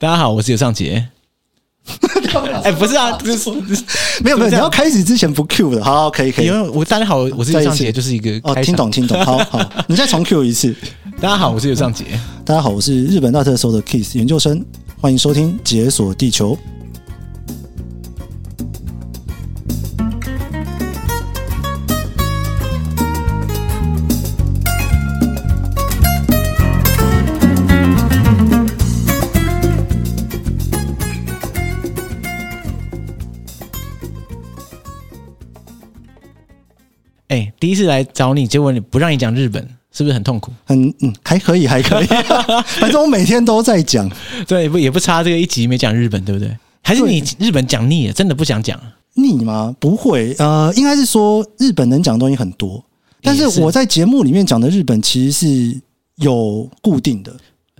大家好，我是尤尚杰。哎，不是啊，不是 没有没有，你要开始之前不 Q 的，好，可以可以。因为我大家好，我是尤尚杰，就是一个哦，听懂听懂，好好，你再重 Q 一次。大家好，我是尤尚杰。大家好，我是日本大特搜的 Kiss 研究生，欢迎收听《解锁地球》。第一次来找你，结果你不让你讲日本，是不是很痛苦？很嗯，还可以，还可以，反正我每天都在讲，对，不也不差这个一集没讲日本，对不对？还是你日本讲腻了，真的不想讲？腻吗？不会，呃，应该是说日本能讲的东西很多，但是我在节目里面讲的日本其实是有固定的。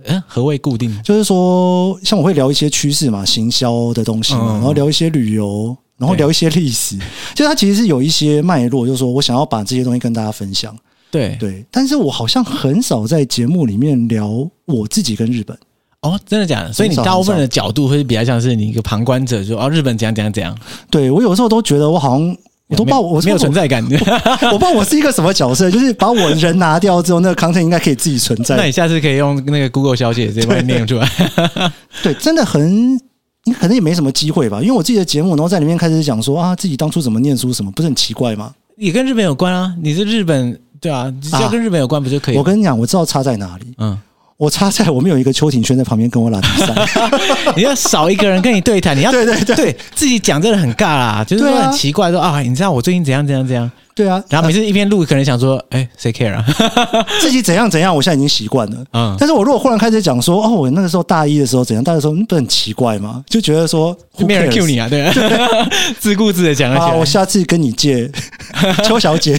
嗯，何谓固定？就是说，像我会聊一些趋势嘛，行销的东西嘛，然后聊一些旅游。然后聊一些历史，就它其实是有一些脉络，就是说我想要把这些东西跟大家分享。对对，但是我好像很少在节目里面聊我自己跟日本。哦，真的假的？所以你大部分的角度会比较像是你一个旁观者，说哦，日本怎样怎样怎样。对，我有时候都觉得我好像我都不知道我没有存在感，我不知道我是一个什么角色，就是把我人拿掉之后，那个 content 应该可以自己存在。那你下次可以用那个 Google 小姐这边念出来。对，真的很。你可能也没什么机会吧，因为我自己的节目，然后在里面开始讲说啊，自己当初怎么念书什么，不是很奇怪吗？也跟日本有关啊，你是日本对啊，只要跟日本有关不就可以？我跟你讲，我知道差在哪里。嗯，我差在我们有一个邱庭轩在旁边跟我拉比赛，你要少一个人跟你对谈，你要对 对对，对自己讲真的很尬啦，就是说很奇怪说啊，你知道我最近怎样怎样怎样。对啊，然后每次一边录，可能想说，哎，谁 care 啊？自己怎样怎样，我现在已经习惯了。嗯，但是我如果忽然开始讲说，哦，我那个时候大一的时候怎样，大一的时候不很奇怪吗？就觉得说，没人 cue 你啊，对啊，自顾自的讲。啊，我下次跟你借 邱小姐，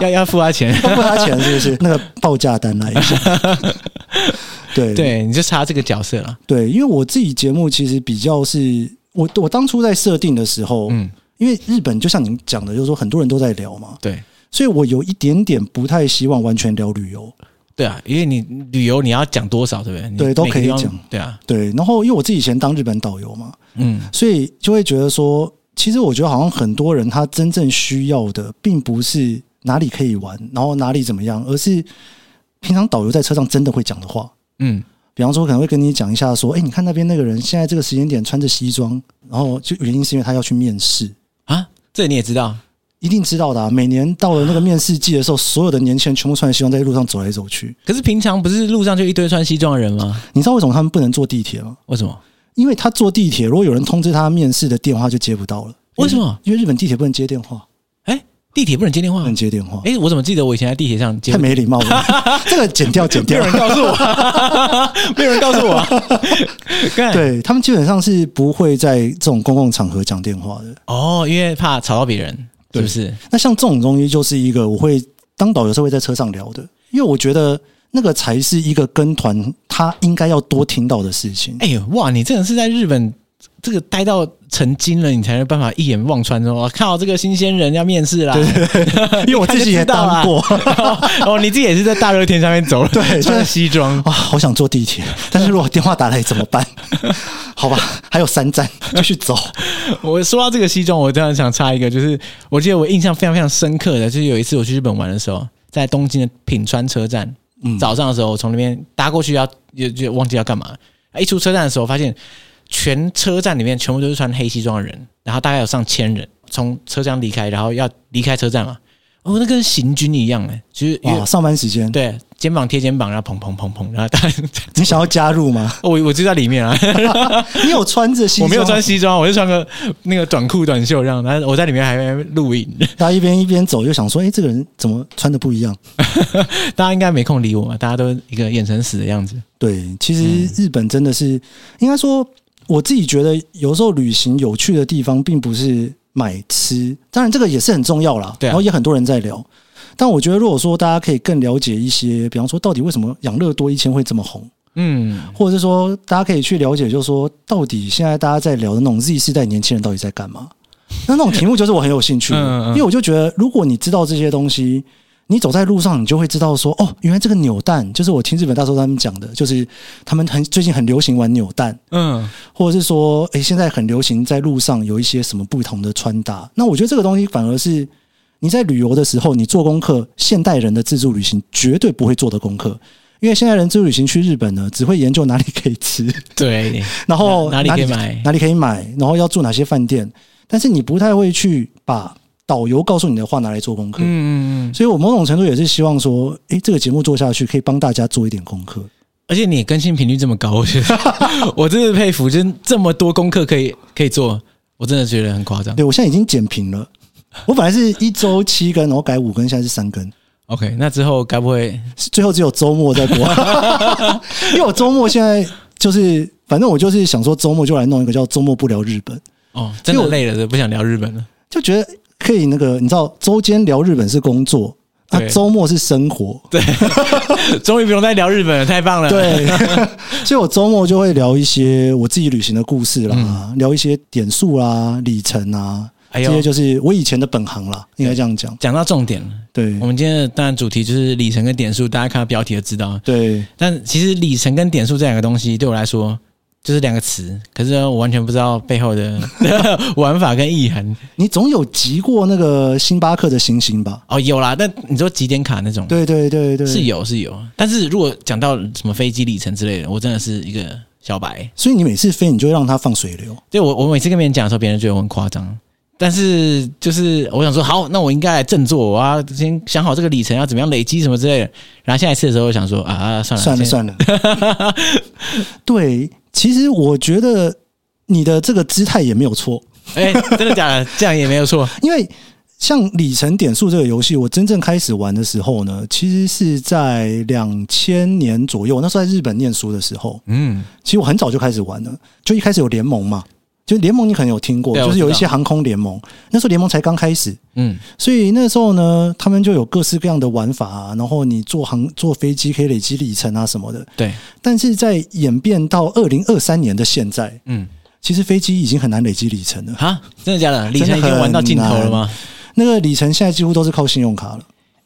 要要付他钱，要付他钱是不是？那个报价单来一下。对对，你就差这个角色了。对，因为我自己节目其实比较是我我当初在设定的时候，嗯。因为日本就像您讲的，就是说很多人都在聊嘛，对，所以我有一点点不太希望完全聊旅游，对啊，因为你旅游你要讲多少，对不对？对，都可以讲，对啊，对。然后因为我自己以前当日本导游嘛，嗯，所以就会觉得说，其实我觉得好像很多人他真正需要的，并不是哪里可以玩，然后哪里怎么样，而是平常导游在车上真的会讲的话，嗯，比方说可能会跟你讲一下说，哎，你看那边那个人现在这个时间点穿着西装，然后就原因是因为他要去面试。这你也知道，一定知道的啊。每年到了那个面试季的时候，所有的年轻人全部穿着西装在路上走来走去。可是平常不是路上就一堆穿西装的人吗？你知道为什么他们不能坐地铁吗？为什么？因为他坐地铁，如果有人通知他面试的电话就接不到了。为什么？因为日本地铁不能接电话。哎，地铁不能接电话？不能接电话。哎，我怎么记得我以前在地铁上接？太没礼貌了。这个剪掉，剪掉。没有人告诉我，没有人告诉我。对，他们基本上是不会在这种公共场合讲电话的。哦，因为怕吵到别人。是不是？那像这种东西，就是一个我会当导游时候会在车上聊的，因为我觉得那个才是一个跟团他应该要多听到的事情。哎呦哇，你真的是在日本这个待到成精了，你才有办法一眼望穿说，靠，这个新鲜人要面试啦。对对对，因为我自己也当过。哦，你自己也是在大热天上面走，对，穿西装啊，好想坐地铁，但是如果电话打来怎么办？好吧，还有三站，继续走。我说到这个西装，我真的想插一个，就是我记得我印象非常非常深刻的，就是有一次我去日本玩的时候，在东京的品川车站，嗯，早上的时候我从那边搭过去要，要就就忘记要干嘛，一出车站的时候发现。全车站里面全部都是穿黑西装的人，然后大概有上千人从车厢离开，然后要离开车站嘛。哦，那跟行军一样哎，就是哇，上班时间对，肩膀贴肩膀，然后砰砰砰砰，然后大家 你想要加入吗？我我就在里面啊。你有穿着西装？我没有穿西装，我就穿个那个短裤短袖这样。然后我在里面还没录影，大家一边一边走就想说，哎，这个人怎么穿的不一样？大家应该没空理我嘛，大家都一个眼神死的样子。对，其实日本真的是应该说。我自己觉得，有时候旅行有趣的地方，并不是买吃，当然这个也是很重要啦。对，然后也很多人在聊。但我觉得，如果说大家可以更了解一些，比方说，到底为什么养乐多一千会这么红？嗯，或者是说，大家可以去了解，就是说，到底现在大家在聊的那种 Z 世代年轻人到底在干嘛？那那种题目就是我很有兴趣的，因为我就觉得，如果你知道这些东西，你走在路上，你就会知道说，哦，原来这个扭蛋就是我听日本大叔他们讲的，就是他们很最近很流行玩扭蛋，嗯，或者是说，诶，现在很流行在路上有一些什么不同的穿搭。那我觉得这个东西反而是你在旅游的时候，你做功课，现代人的自助旅行绝对不会做的功课，因为现代人自助旅行去日本呢，只会研究哪里可以吃，对，然后哪里可以买，哪里可以买，然后要住哪些饭店，但是你不太会去把。导游告诉你的话拿来做功课，嗯嗯嗯，所以我某种程度也是希望说，诶，这个节目做下去可以帮大家做一点功课，而且你更新频率这么高，我觉得 我真的佩服，真这么多功课可以可以做，我真的觉得很夸张。对，我现在已经减频了，我本来是一周七更，然后改五更，现在是三更。OK，那之后该不会最后只有周末在播？因为我周末现在就是，反正我就是想说周末就来弄一个叫周末不聊日本。哦，真的累了，就不想聊日本了，就觉得。可以那个，你知道，周间聊日本是工作，那周末是生活。对，终于不用再聊日本了，太棒了。对，所以我周末就会聊一些我自己旅行的故事啦，嗯、聊一些点数啦、里程啊，这些就是我以前的本行啦，应该这样讲。讲到重点了，对，我们今天的当然主题就是里程跟点数，大家看到标题就知道。对，但其实里程跟点数这两个东西对我来说。就是两个词，可是我完全不知道背后的 玩法跟意涵。你总有集过那个星巴克的星星吧？哦，有啦。但你说集点卡那种，对对对对，是有是有。但是如果讲到什么飞机里程之类的，我真的是一个小白。所以你每次飞，你就会让它放水流。对，我我每次跟别人讲的时候，别人觉得我很夸张。但是就是我想说，好，那我应该来振作，我要先想好这个里程要怎么样累积什么之类的。然后下一次的时候，我想说啊，算了算了算了。对。其实我觉得你的这个姿态也没有错，哎，真的假的？这样也没有错。因为像里程点数这个游戏，我真正开始玩的时候呢，其实是在两千年左右，那时候在日本念书的时候。嗯，其实我很早就开始玩了，就一开始有联盟嘛。就联盟，你可能有听过，就是有一些航空联盟。那时候联盟才刚开始，嗯，所以那时候呢，他们就有各式各样的玩法啊。然后你坐航坐飞机可以累积里程啊什么的。对。但是在演变到二零二三年的现在，嗯，其实飞机已经很难累积里程了。哈，真的假的？里程已经玩到尽头了吗？那个里程现在几乎都是靠信用卡了。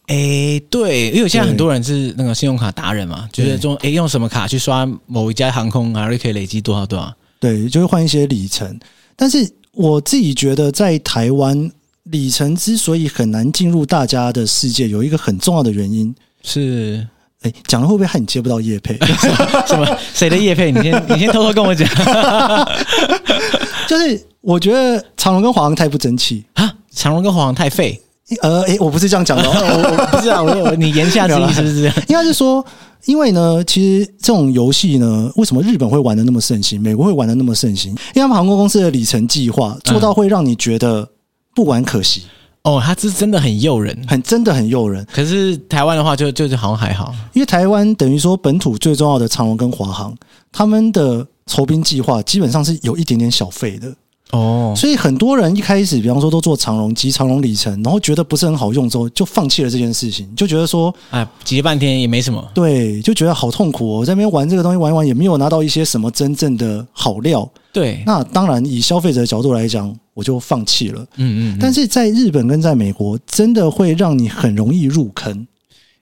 诶，对，因为现在很多人是那个信用卡达人嘛，就是说，诶，用什么卡去刷某一家航空啊，就可以累积多少多少。对，就会换一些里程，但是我自己觉得，在台湾里程之所以很难进入大家的世界，有一个很重要的原因是，哎，讲了会不会害你接不到叶配？什么？谁的叶配？你先，你先偷偷跟我讲。就是我觉得长隆跟华航太不争气啊，长隆跟华航太废。呃，哎，我不是这样讲的，我我不是啊，我你言下之意是不是？应该是说。因为呢，其实这种游戏呢，为什么日本会玩的那么盛行，美国会玩的那么盛行？因为他们航空公司的里程计划做到会让你觉得不玩可惜。哦，它是真的很诱人，很真的很诱人。可是台湾的话就，就就是好像还好，因为台湾等于说本土最重要的长荣跟华航，他们的酬宾计划基本上是有一点点小费的。哦，所以很多人一开始，比方说都做长荣集长龙里程，然后觉得不是很好用，之后就放弃了这件事情，就觉得说，哎，集了半天也没什么。对，就觉得好痛苦哦，我在那边玩这个东西玩一玩，也没有拿到一些什么真正的好料。对，那当然以消费者的角度来讲，我就放弃了。嗯，嗯嗯。但是在日本跟在美国，真的会让你很容易入坑，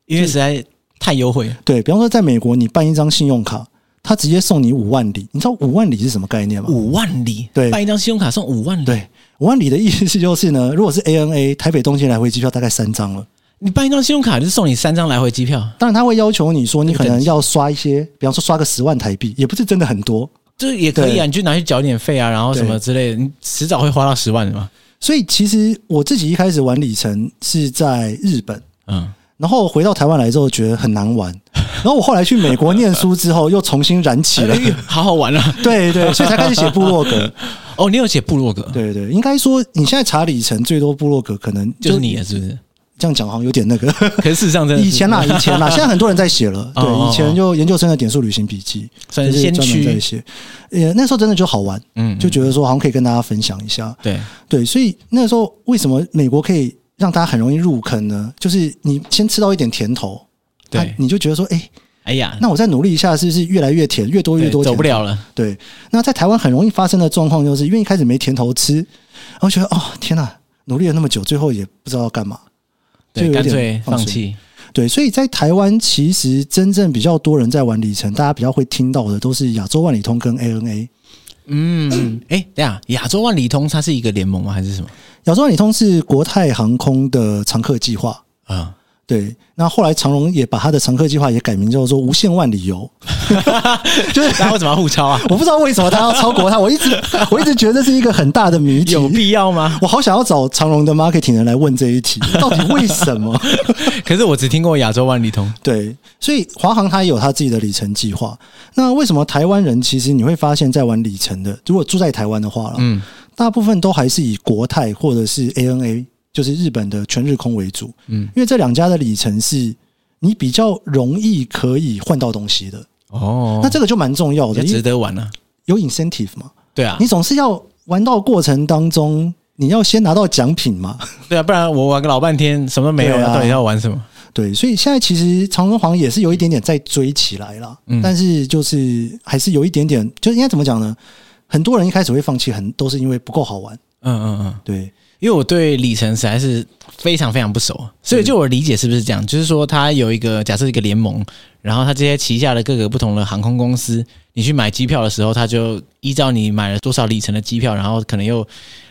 因为实在太优惠。对，比方说，在美国你办一张信用卡。他直接送你五万里，你知道五万里是什么概念吗？五万里，对，办一张信用卡送五万里，对，五万里的意思就是呢，如果是 ANA 台北东京来回机票大概三张了，你办一张信用卡就是送你三张来回机票，当然他会要求你说你可能要刷一些，比方说刷个十万台币，也不是真的很多，就是也可以啊，你就拿去缴点费啊，然后什么之类的，你迟早会花到十万的嘛。所以其实我自己一开始玩里程是在日本，嗯。然后回到台湾来之后，觉得很难玩。然后我后来去美国念书之后，又重新燃起了，好好玩啊。对对，所以才开始写部落格。哦，你有写部落格？对对，应该说你现在查里程最多部落格，可能就，是你了，是不是？这样讲好像有点那个。可是事实上，真的以前啦，以前 啦，现在很多人在写了。对，以前就研究生的点数旅行笔记，算是先驱在写。呃，那时候真的就好玩，嗯，就觉得说好像可以跟大家分享一下。对对，所以那时候为什么美国可以？让大家很容易入坑呢，就是你先吃到一点甜头，对，你就觉得说，哎，哎呀，那我再努力一下，是不是越来越甜，越多越多，走不了了？对。那在台湾很容易发生的状况，就是因为一开始没甜头吃，然后觉得，哦，天哪，努力了那么久，最后也不知道要干嘛。就干脆放弃。对，所以在台湾，其实真正比较多人在玩里程，大家比较会听到的都是亚洲万里通跟 ANA。嗯，哎，对啊，亚洲万里通它是一个联盟吗？还是什么？亚洲万里通是国泰航空的常客计划啊。嗯对，那后来长荣也把他的常客计划也改名叫做无限万里游，就是他为什么要互抄啊？我不知道为什么他要超国泰，我一直 我一直觉得这是一个很大的谜题，有必要吗？我好想要找长荣的 marketing 人来问这一题，到底为什么？可是我只听过亚洲万里通，对，所以华航它也有它自己的里程计划。那为什么台湾人其实你会发现，在玩里程的，如果住在台湾的话，嗯，大部分都还是以国泰或者是 ANA。就是日本的全日空为主，嗯，因为这两家的里程是你比较容易可以换到东西的哦，那这个就蛮重要的，值得玩啊，有 incentive 嘛？对啊，你总是要玩到过程当中，你要先拿到奖品嘛？对啊，不然我玩个老半天什么都没有，到底要玩什么？对，所以现在其实长荣航也是有一点点在追起来了，嗯，但是就是还是有一点点，就应该怎么讲呢？很多人一开始会放弃，很都是因为不够好玩，嗯嗯嗯，对。因为我对里程实在是非常非常不熟，所以就我理解是不是这样？就是说，它有一个假设一个联盟，然后它这些旗下的各个不同的航空公司，你去买机票的时候，它就依照你买了多少里程的机票，然后可能又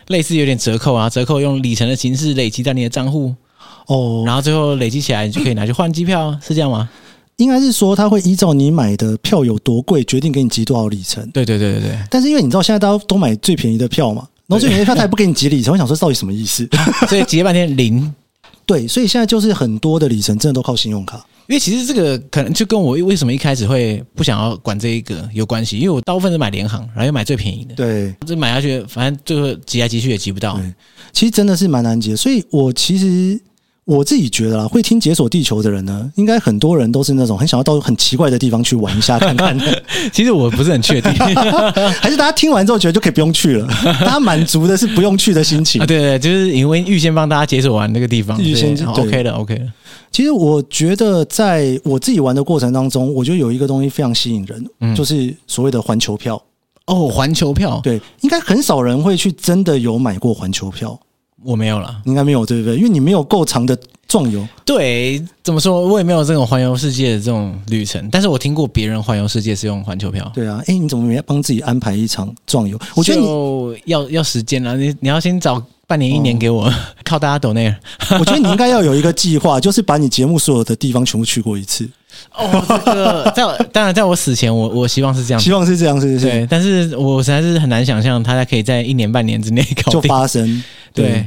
类似有点折扣啊，折扣用里程的形式累积在你的账户哦，然后最后累积起来，你就可以拿去换机票，是这样吗？应该是说他会依照你买的票有多贵，决定给你集多少里程。对对对对对。但是因为你知道现在大家都买最便宜的票嘛。然后最便宜的票他也不给你集里程，我想说到底什么意思？所以集了半天零。对，所以现在就是很多的里程真的都靠信用卡。因为其实这个可能就跟我为什么一开始会不想要管这一个有关系，因为我大部分是买联行，然后又买最便宜的。对，这买下去，反正最后集来集去也集不到。其实真的是蛮难集，所以我其实。我自己觉得啦，会听《解锁地球》的人呢，应该很多人都是那种很想要到很奇怪的地方去玩一下看看的。其实我不是很确定，还是大家听完之后觉得就可以不用去了，大家满足的是不用去的心情。啊，对对，就是因为预先帮大家解锁完那个地方，预先 OK 的 OK 的。其实我觉得在我自己玩的过程当中，我觉得有一个东西非常吸引人，嗯，就是所谓的环球票。哦，环球票，对，应该很少人会去真的有买过环球票。我没有了，应该没有，对不对？因为你没有够长的壮游。对，怎么说？我也没有这种环游世界的这种旅程。但是我听过别人环游世界是用环球票。对啊，哎，你怎么没帮自己安排一场壮游？我觉得你要要时间了，你你要先找半年一年给我，哦、靠大家抖那。我觉得你应该要有一个计划，就是把你节目所有的地方全部去过一次。哦，这个在我当然在我死前我，我我希望是这样，希望是这样，是不是？对，但是我实在是很难想象，它可以在一年半年之内搞就发生。对。对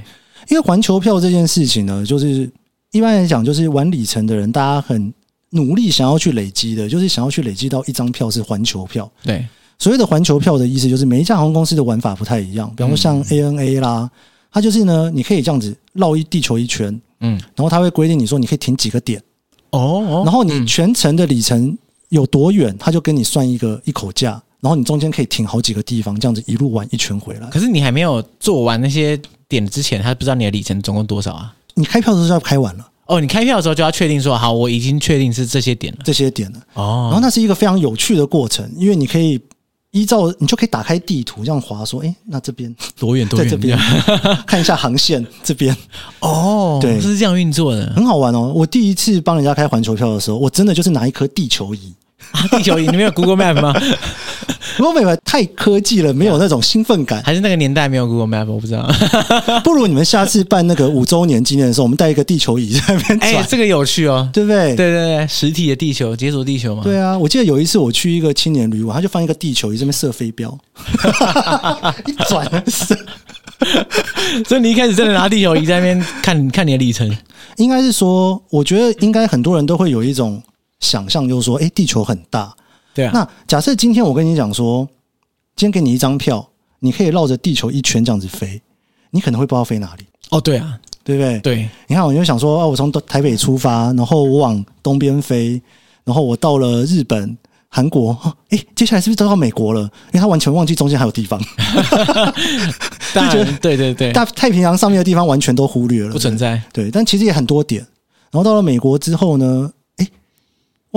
因为环球票这件事情呢，就是一般来讲，就是玩里程的人，大家很努力想要去累积的，就是想要去累积到一张票是环球票。对，所谓的环球票的意思，就是每一家航空公司的玩法不太一样。比方说像 ANA 啦，它就是呢，你可以这样子绕一地球一圈，嗯，然后它会规定你说你可以停几个点，哦，然后你全程的里程有多远，他就跟你算一个一口价，然后你中间可以停好几个地方，这样子一路玩一圈回来。可是你还没有做完那些。点之前，他不知道你的里程总共多少啊？你开票的时候就要开完了哦。你开票的时候就要确定说，好，我已经确定是这些点了，这些点了哦。然后那是一个非常有趣的过程，因为你可以依照你就可以打开地图这样滑，说，哎，那这边 多远？多远？在这边 看一下航线，这边哦，对，是这样运作的，很好玩哦。我第一次帮人家开环球票的时候，我真的就是拿一颗地球仪。地球仪，你没有 Google Map 吗？Google Map 太科技了，没有那种兴奋感。还是那个年代没有 Google Map，我不知道。不如你们下次办那个五周年纪念的时候，我们带一个地球仪在那边转。哎，这个有趣哦，对不对？对对对，实体的地球，解锁地球嘛。对啊，我记得有一次我去一个青年旅馆，他就放一个地球仪，这边射飞镖，一转射。所以你一开始真的拿地球仪在那边看看你的里程，应该是说，我觉得应该很多人都会有一种。想象就是说，哎，地球很大，对啊。那假设今天我跟你讲说，今天给你一张票，你可以绕着地球一圈这样子飞，你可能会不知道飞哪里。哦，对啊，对不对？对。你看，我就想说，哦，我从台北出发，然后我往东边飞，然后我到了日本、韩国，哎，接下来是不是都到美国了？因为他完全忘记中间还有地方，就觉得对对对，大太平洋上面的地方完全都忽略了，不存在。对，但其实也很多点。然后到了美国之后呢？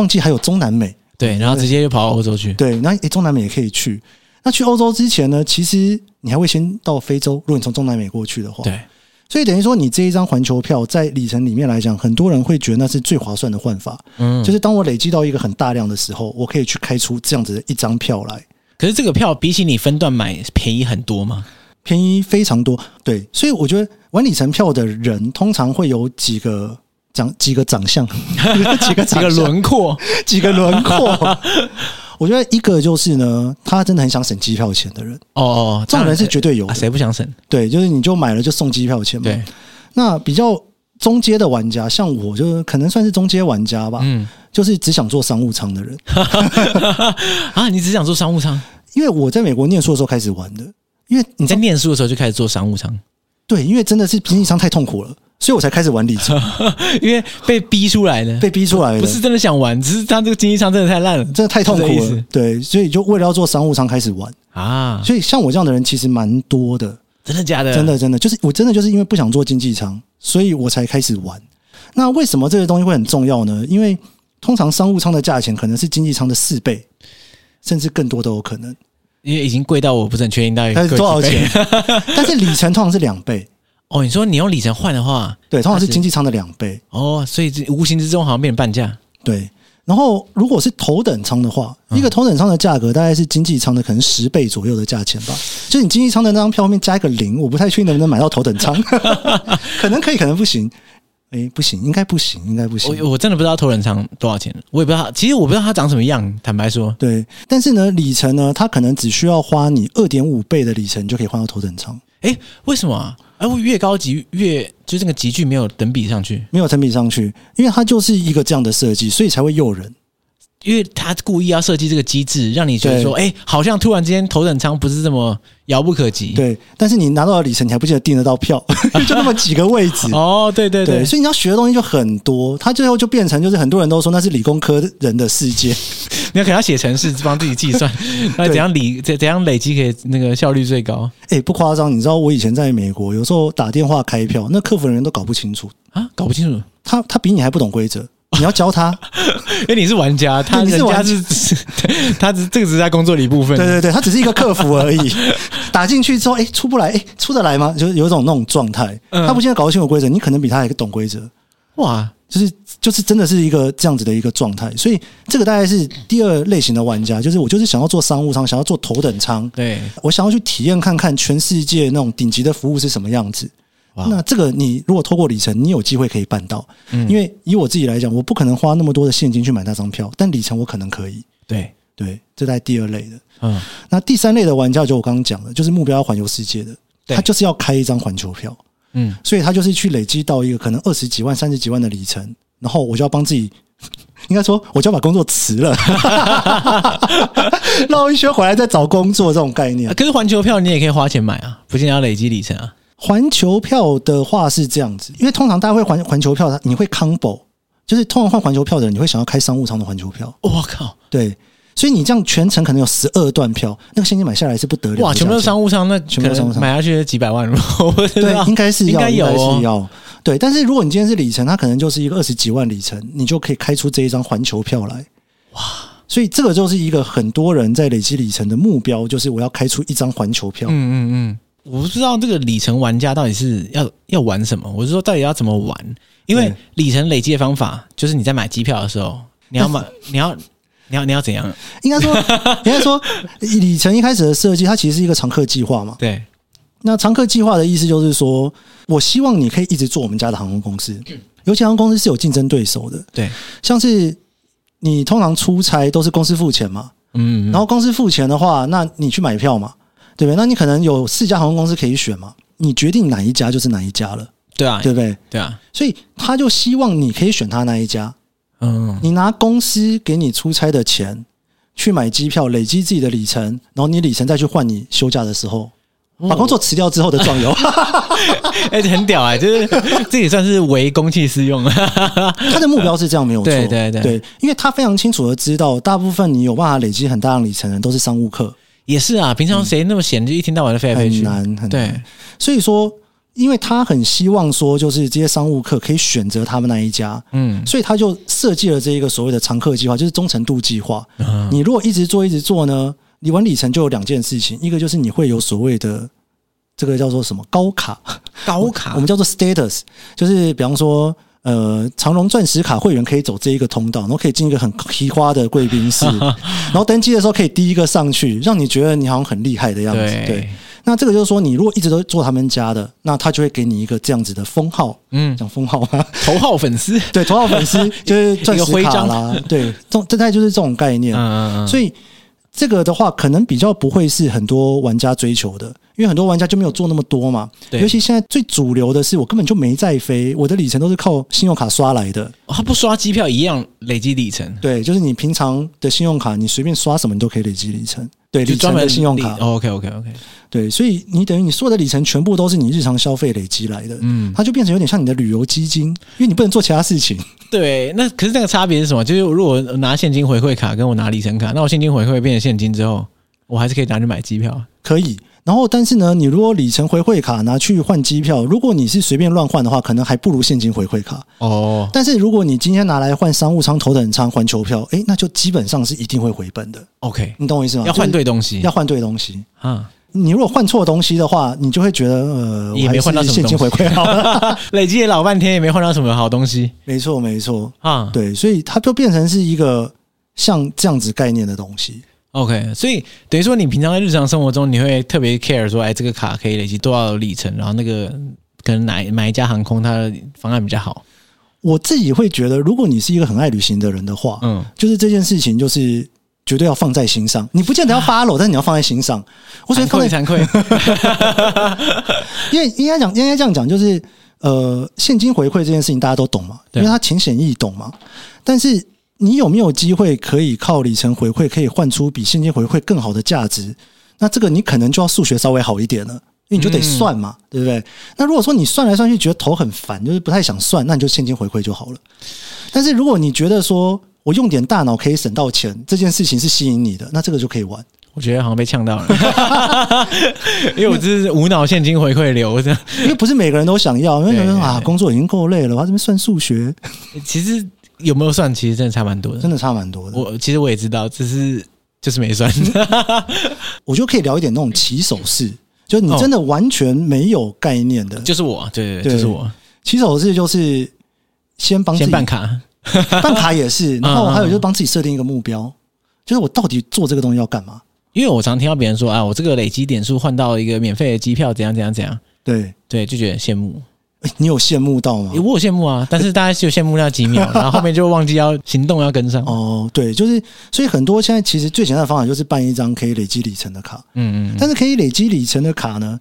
忘记还有中南美，对，然后直接就跑到欧洲去。对，那诶，中南美也可以去。那去欧洲之前呢，其实你还会先到非洲。如果你从中南美过去的话，对。所以等于说，你这一张环球票在里程里面来讲，很多人会觉得那是最划算的换法。嗯，就是当我累积到一个很大量的时候，我可以去开出这样子的一张票来。可是这个票比起你分段买便宜很多吗？便宜非常多。对，所以我觉得玩里程票的人通常会有几个长 几个长相，几个几个轮廓，几个轮廓。我觉得一个就是呢，他真的很想省机票钱的人哦，这种人是绝对有的，谁不想省？对，就是你就买了就送机票钱嘛。对，那比较中阶的玩家，像我，就是可能算是中阶玩家吧。嗯，就是只想做商务舱的人 啊，你只想做商务舱？因为我在美国念书的时候开始玩的，因为你在念书的时候就开始做商务舱。对，因为真的是经济舱太痛苦了。所以我才开始玩里程，因为被逼出来的，被逼出来的，不是真的想玩，只是他这个经济舱真的太烂了，真的太痛苦了。对，所以就为了要做商务舱开始玩啊。所以像我这样的人其实蛮多的，真的假的？真的真的，就是我真的就是因为不想做经济舱，所以我才开始玩。那为什么这些东西会很重要呢？因为通常商务舱的价钱可能是经济舱的四倍，甚至更多都有可能。因为已经贵到我不是很确定到底多少钱，但是里程通常是两倍。哦，你说你用里程换的话，对，通常是经济舱的两倍哦，所以这无形之中好像变成半价。对，然后如果是头等舱的话，嗯、一个头等舱的价格大概是经济舱的可能十倍左右的价钱吧。就你经济舱的那张票后面加一个零，我不太确定能不能买到头等舱，可能可以，可能不行。哎，不行，应该不行，应该不行。我我真的不知道头等舱多少钱，我也不知道。其实我不知道它长什么样，坦白说。对，但是呢，里程呢，它可能只需要花你二点五倍的里程就可以换到头等舱。哎，为什么啊？哎，我越高级越就这个集聚没有等比上去，没有等比上去，因为它就是一个这样的设计，所以才会诱人。因为他故意要设计这个机制，让你觉得说，哎，好像突然之间头等舱不是这么遥不可及。对，但是你拿到了里程，你还不记得订得到票，就那么几个位置。哦，对对对，对，所以你要学的东西就很多，他最后就变成就是很多人都说那是理工科人的世界。你要给他写程式，帮自己计算，那怎样理怎怎样累积可以那个效率最高？哎，不夸张，你知道我以前在美国，有时候打电话开票，那客服人员都搞不清楚啊，搞不清楚，他他比你还不懂规则。你要教他，因为你是玩家，他是玩家是，他只这个只是在工作的一部分。对对对，他只是一个客服而已。打进去之后，哎，出不来，哎，出得来吗？就是有一种那种状态。他不现在搞不清楚规则，你可能比他还懂规则。哇，就是就是真的是一个这样子的一个状态。所以这个大概是第二类型的玩家，就是我就是想要做商务舱，想要做头等舱。对，我想要去体验看看全世界那种顶级的服务是什么样子。那这个你如果透过里程，你有机会可以办到，嗯，因为以我自己来讲，我不可能花那么多的现金去买那张票，但里程我可能可以。对。对，这在第二类的，嗯，那第三类的玩家就我刚刚讲的，就是目标要环游世界的，他就是要开一张环球票，嗯，所以他就是去累积到一个可能二十几万、三十几万的里程，然后我就要帮自己，应该说我就要把工作辞了，绕一圈回来再找工作这种概念。可是环球票你也可以花钱买啊，不仅要累积里程啊。环球票的话是这样子，因为通常大家会环环球票，你会 combo，就是通常换环球票的人，你会想要开商务舱的环球票。我靠，对，所以你这样全程可能有十二段票，那个现金买下来是不得了。哇，全部都商务舱，那全部都商务舱买下去几百万，对，应该是要，应该是要。对，但是如果你今天是里程，它可能就是一个二十几万里程，你就可以开出这一张环球票来。哇，所以这个就是一个很多人在累积里程的目标，就是我要开出一张环球票。嗯嗯嗯。我不知道这个里程玩家到底是要要玩什么，我是说到底要怎么玩？因为里程累积的方法就是你在买机票的时候，你要买，你要你要你要怎样？应该说，应该说，里程一开始的设计，它其实是一个常客计划嘛。对。那常客计划的意思就是说，我希望你可以一直做我们家的航空公司，尤其航空公司是有竞争对手的。对。像是你通常出差都是公司付钱嘛，嗯，然后公司付钱的话，那你去买票嘛。对不对？那你可能有四家航空公司可以选嘛？你决定哪一家就是哪一家了。对啊，对不对？对啊。所以他就希望你可以选他那一家。嗯。你拿公司给你出差的钱去买机票，累积自己的里程，然后你里程再去换你休假的时候，把工作辞掉之后的壮游。哎，很屌哎！就是这也算是为公器私用。他的目标是这样，没有错。对对对，对，因为他非常清楚的知道，大部分你有办法累积很大量里程的人都是商务客。也是啊，平常谁那么闲，就一天到晚的飞来飞去，很难很难。对，所以说，因为他很希望说，就是这些商务客可以选择他们那一家，嗯，所以他就设计了这一个所谓的常客计划，就是忠诚度计划。嗯，你如果一直做一直做呢，你玩里程就有两件事情，一个就是你会有所谓的这个叫做什么高卡？高卡，我们叫做 status，就是比方说。呃，长隆钻石卡会员可以走这一个通道，然后可以进一个很 奇花的贵宾室，然后登机的时候可以第一个上去，让你觉得你好像很厉害的样子。对，对，那这个就是说，你如果一直都做他们家的，那他就会给你一个这样子的封号。嗯，讲封号吗？头号粉丝，对，头号粉丝就是钻石卡啦。对，这这大概就是这种概念。嗯嗯嗯。所以这个的话，可能比较不会是很多玩家追求的。因为很多玩家就没有做那么多嘛，尤其现在最主流的是，我根本就没在飞，我的里程都是靠信用卡刷来的。哦，他不刷机票一样累积里程。对，就是你平常的信用卡，你随便刷什么，你都可以累积里程。对，就专门的信用卡。OK OK OK。对，所以你等于你所有的里程全部都是你日常消费累积来的。嗯，它就变成有点像你的旅游基金，因为你不能做其他事情。对，那可是那个差别是什么？就是如果拿现金回馈卡跟我拿里程卡，那我现金回馈变成现金之后，我还是可以拿去买机票。可以。然后，但是呢，你如果里程回馈卡拿去换机票，如果你是随便乱换的话，可能还不如现金回馈卡哦。但是如果你今天拿来换商务舱、头等舱、环球票，哎，那就基本上是一定会回本的。OK，你懂我意思吗？要换对东西，要换对东西啊！你如果换错东西的话，你就会觉得呃，也没换到什么现金回馈好了，累积也老半天也没换到什么好东西。没错，没错啊，对，所以它就变成是一个像这样子概念的东西。OK，所以等于说你平常在日常生活中，你会特别 care 说，哎，这个卡可以累积多少里程，然后那个可能哪哪一家航空它的方案比较好？我自己会觉得，如果你是一个很爱旅行的人的话，嗯，就是这件事情就是绝对要放在心上。你不见得要 follow，但是你要放在心上。我觉得放在惭愧，因为应该讲，应该这样讲，就是呃，现金回馈这件事情大家都懂嘛，因为它浅显易懂嘛，但是。你有没有机会可以靠里程回馈，可以换出比现金回馈更好的价值？那这个你可能就要数学稍微好一点了，因为你就得算嘛，嗯、对不对？那如果说你算来算去觉得头很烦，就是不太想算，那你就现金回馈就好了。但是如果你觉得说我用点大脑可以省到钱，这件事情是吸引你的，那这个就可以玩。我觉得好像被呛到了，因为我这是无脑现金回馈流，这样，因为不是每个人都想要，因为有人啊，工作已经够累了，我还这边算数学，其实。有没有算？其实真的差蛮多的，真的差蛮多的。我其实我也知道，只是就是没算。我就可以聊一点那种起手式，就是你真的完全没有概念的，就是我，对对，对，就是我。起手式就是先帮自己先办卡，办卡也是，然后还有就是帮自己设定一个目标，就是我到底做这个东西要干嘛？因为我常听到别人说啊，我这个累积点数换到一个免费的机票，怎样怎样怎样。对对，就觉得羡慕。欸、你有羡慕到吗？我有羡慕啊，但是大概是有羡慕那几秒，然后后面就忘记要行动要跟上。哦，对，就是所以很多现在其实最简单的方法就是办一张可以累积里程的卡。嗯嗯。但是可以累积里程的卡呢，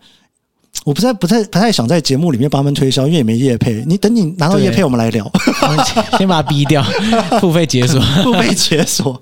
我不太不太不太想在节目里面帮他们推销，因为也没业配。你等你拿到业配，我们来聊。先把它逼掉，付费解锁，付费解锁。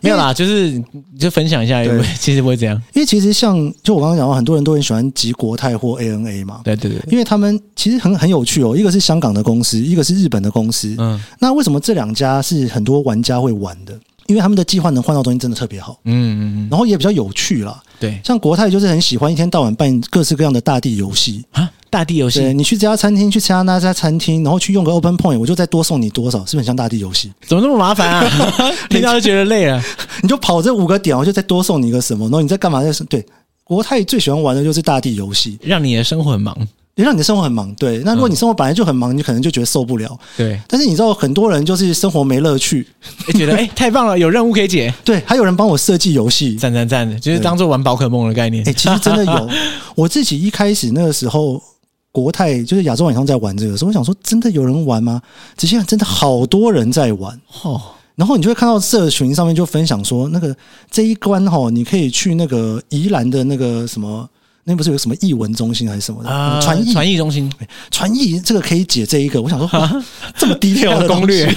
没有啦，就是就分享一下，其实不会这样。因为其实像就我刚刚讲到，很多人都很喜欢集国泰或 ANA 嘛。对对对。因为他们其实很很有趣哦，一个是香港的公司，一个是日本的公司。嗯。那为什么这两家是很多玩家会玩的？因为他们的计划能换到东西真的特别好。嗯嗯嗯。然后也比较有趣啦。对，像国泰就是很喜欢一天到晚办各式各样的大地游戏啊，大地游戏，你去这家餐厅，去其他那家餐厅，然后去用个 Open Point，我就再多送你多少，是不是很像大地游戏？怎么那么麻烦啊？听到就觉得累了，你就跑这五个点，我就再多送你一个什么？然后你在干嘛？在对，国泰最喜欢玩的就是大地游戏，让你的生活很忙。你让你的生活很忙，对。那如果你生活本来就很忙，你可能就觉得受不了，对。但是你知道，很多人就是生活没乐趣，欸、觉得哎、欸、太棒了，有任务可以解，对。还有人帮我设计游戏，赞赞赞的，就是当做玩宝可梦的概念。哎、欸，其实真的有。我自己一开始那个时候，国泰就是亚洲晚上在玩这个时候，我想说，真的有人玩吗？仔细看，真的好多人在玩哦。然后你就会看到社群上面就分享说，那个这一关哈，你可以去那个宜兰的那个什么。那不是有什么译文中心还是什么的？传译传译中心，传译这个可以解这一个。我想说，这么低调的 攻略，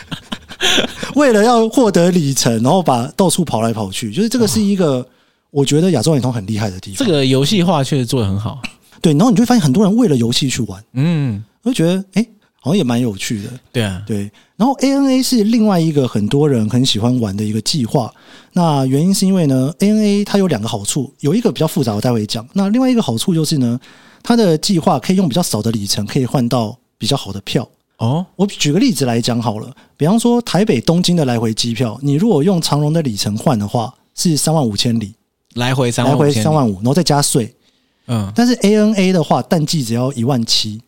为了要获得里程，然后把到处跑来跑去，就是这个是一个我觉得亚洲联通很厉害的地方。这个游戏化确实做得很好，对。然后你就会发现很多人为了游戏去玩，嗯，我就觉得哎。好像也蛮有趣的，对啊，对。然后 ANA 是另外一个很多人很喜欢玩的一个计划。那原因是因为呢，ANA 它有两个好处，有一个比较复杂，我待会讲。那另外一个好处就是呢，它的计划可以用比较少的里程，可以换到比较好的票。哦，我举个例子来讲好了，比方说台北东京的来回机票，你如果用长荣的里程换的话，是三万五千里，来回三来回三万五，然后再加税。嗯，但是 ANA 的话，淡季只要一万七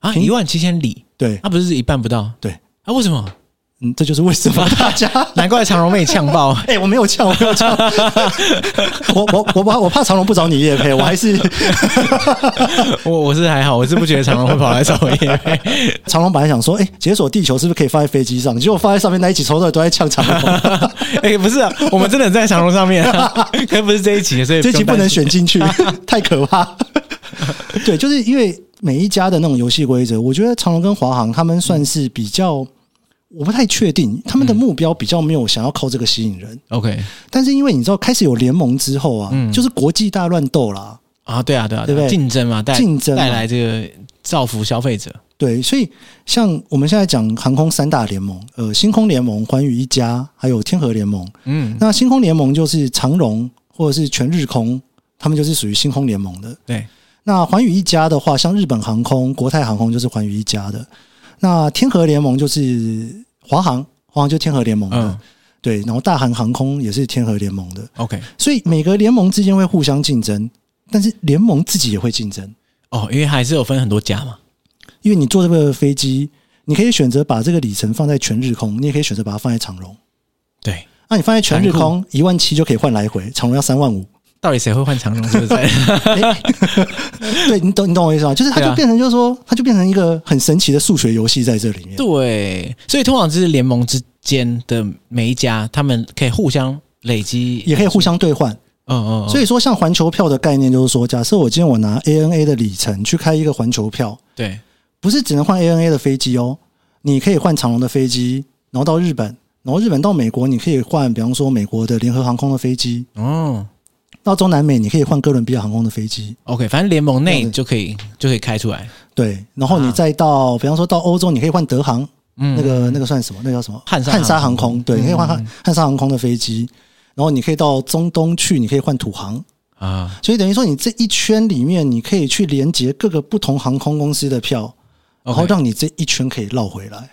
啊，一万七千里，对，那、啊、不是一半不到，对，啊，为什么？嗯，这就是为什么大家 难怪长荣被你呛爆。哎、欸，我没有呛，我没有呛，我我我怕我怕长荣不找你叶配，我还是我我是还好，我是不觉得长荣会跑来找我业配。长荣本来想说，哎、欸，解锁地球是不是可以放在飞机上？结果放在上面那一起抽到都在呛长荣。哎、欸，不是啊，我们真的在长荣上面、啊，可是不是这一集，所以这一期不能选进去，太可怕。对，就是因为每一家的那种游戏规则，我觉得长荣跟华航他们算是比较。我不太确定他们的目标比较没有想要靠这个吸引人。OK，但是因为你知道开始有联盟之后啊，就是国际大乱斗啦。啊，对啊，对啊，对不对？竞争嘛，带竞争带来这个造福消费者。对，所以像我们现在讲航空三大联盟，呃，星空联盟、寰宇一家，还有天河联盟。嗯，那星空联盟就是长荣或者是全日空，他们就是属于星空联盟的。对，那寰宇一家的话，像日本航空、国泰航空就是寰宇一家的。那天河联盟就是华航，华航就天河联盟的，嗯、对。然后大韩航空也是天河联盟的。OK，所以每个联盟之间会互相竞争，但是联盟自己也会竞争。哦，因为还是有分很多家嘛。因为你坐这个飞机，你可以选择把这个里程放在全日空，你也可以选择把它放在长荣。对，那、啊、你放在全日空一万七就可以换来回，长荣要三万五。到底谁会换长荣？是不是？对，你懂你懂我意思吗？就是它就变成，就是说，它就变成一个很神奇的数学游戏在这里面。对，所以通常就是联盟之间的每一家，他们可以互相累积，也可以互相兑换。嗯嗯。所以说，像环球票的概念，就是说，假设我今天我拿 ANA 的里程去开一个环球票，对，不是只能换 ANA 的飞机哦，你可以换长龙的飞机，然后到日本，然后日本到美国，你可以换，比方说美国的联合航空的飞机。哦。到中南美，你可以换哥伦比亚航空的飞机。OK，反正联盟内就可以就可以开出来。对，然后你再到，比方说到欧洲，你可以换德航，嗯，那个那个算什么？那个叫什么？汉汉莎航空。对，你可以换汉汉莎航空的飞机。然后你可以到中东去，你可以换土航啊。所以等于说，你这一圈里面，你可以去连接各个不同航空公司的票，然后让你这一圈可以绕回来。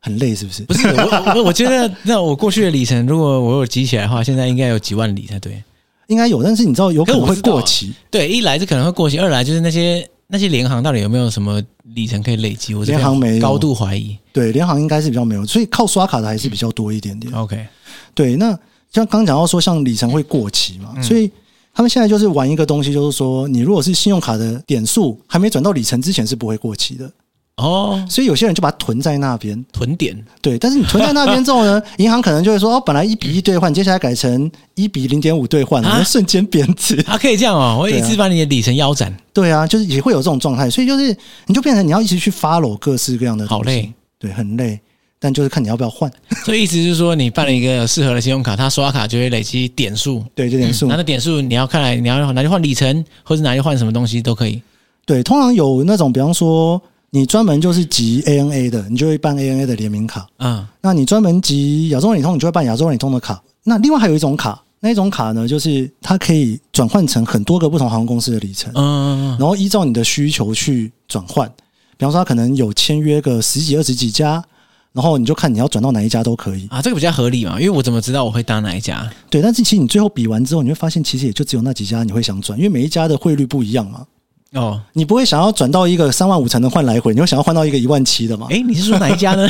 很累是不是？不是，我我我觉得，那我过去的里程，如果我有积起来的话，现在应该有几万里才对。应该有，但是你知道有可能会过期。对，一来是可能会过期，二来就是那些那些联行到底有没有什么里程可以累积？我联行没有，高度怀疑。对，联行应该是比较没有，所以靠刷卡的还是比较多一点点。OK，对，那像刚刚讲到说，像里程会过期嘛，所以他们现在就是玩一个东西，就是说，你如果是信用卡的点数还没转到里程之前是不会过期的。哦，所以有些人就把它囤在那边，囤点。对，但是你囤在那边之后呢，银行可能就会说，哦，本来一比一兑换，接下来改成一比零点五兑换，然后瞬间贬值。啊，可以这样哦，我一直把你的里程腰斩。对啊，就是也会有这种状态，所以就是你就变成你要一直去 follow 各式各样的，好累，对，很累。但就是看你要不要换。所以意思就是说，你办了一个适合的信用卡，它刷卡就会累积点数，对，就点数。那点数你要看来你要拿去换里程，或者拿去换什么东西都可以。对，通常有那种，比方说。你专门就是集 ANA 的，你就会办 ANA 的联名卡。嗯，那你专门集亚洲万里通，你就会办亚洲万里通的卡。那另外还有一种卡，那一种卡呢，就是它可以转换成很多个不同航空公司的里程。嗯嗯嗯。然后依照你的需求去转换，比方说它可能有签约个十几、二十几家，然后你就看你要转到哪一家都可以。啊，这个比较合理嘛，因为我怎么知道我会搭哪一家？对，但是其实你最后比完之后，你会发现其实也就只有那几家你会想转，因为每一家的汇率不一样嘛。哦，你不会想要转到一个三万五才能换来回，你会想要换到一个一万七的吗？哎，你是说哪一家呢？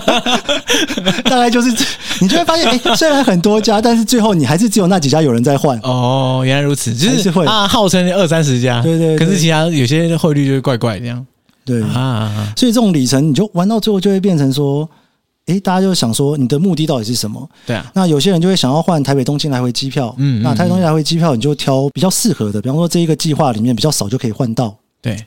大概就是你就会发现，哎，虽然很多家，但是最后你还是只有那几家有人在换。哦，原来如此，就是会啊，号称二三十家，对对，可是其他有些汇率就是怪怪这样。对啊，所以这种里程你就玩到最后就会变成说。诶，大家就想说你的目的到底是什么？对啊，那有些人就会想要换台北东京来回机票，嗯，那台北东京来回机票你就挑比较适合的，比方说这一个计划里面比较少就可以换到。对，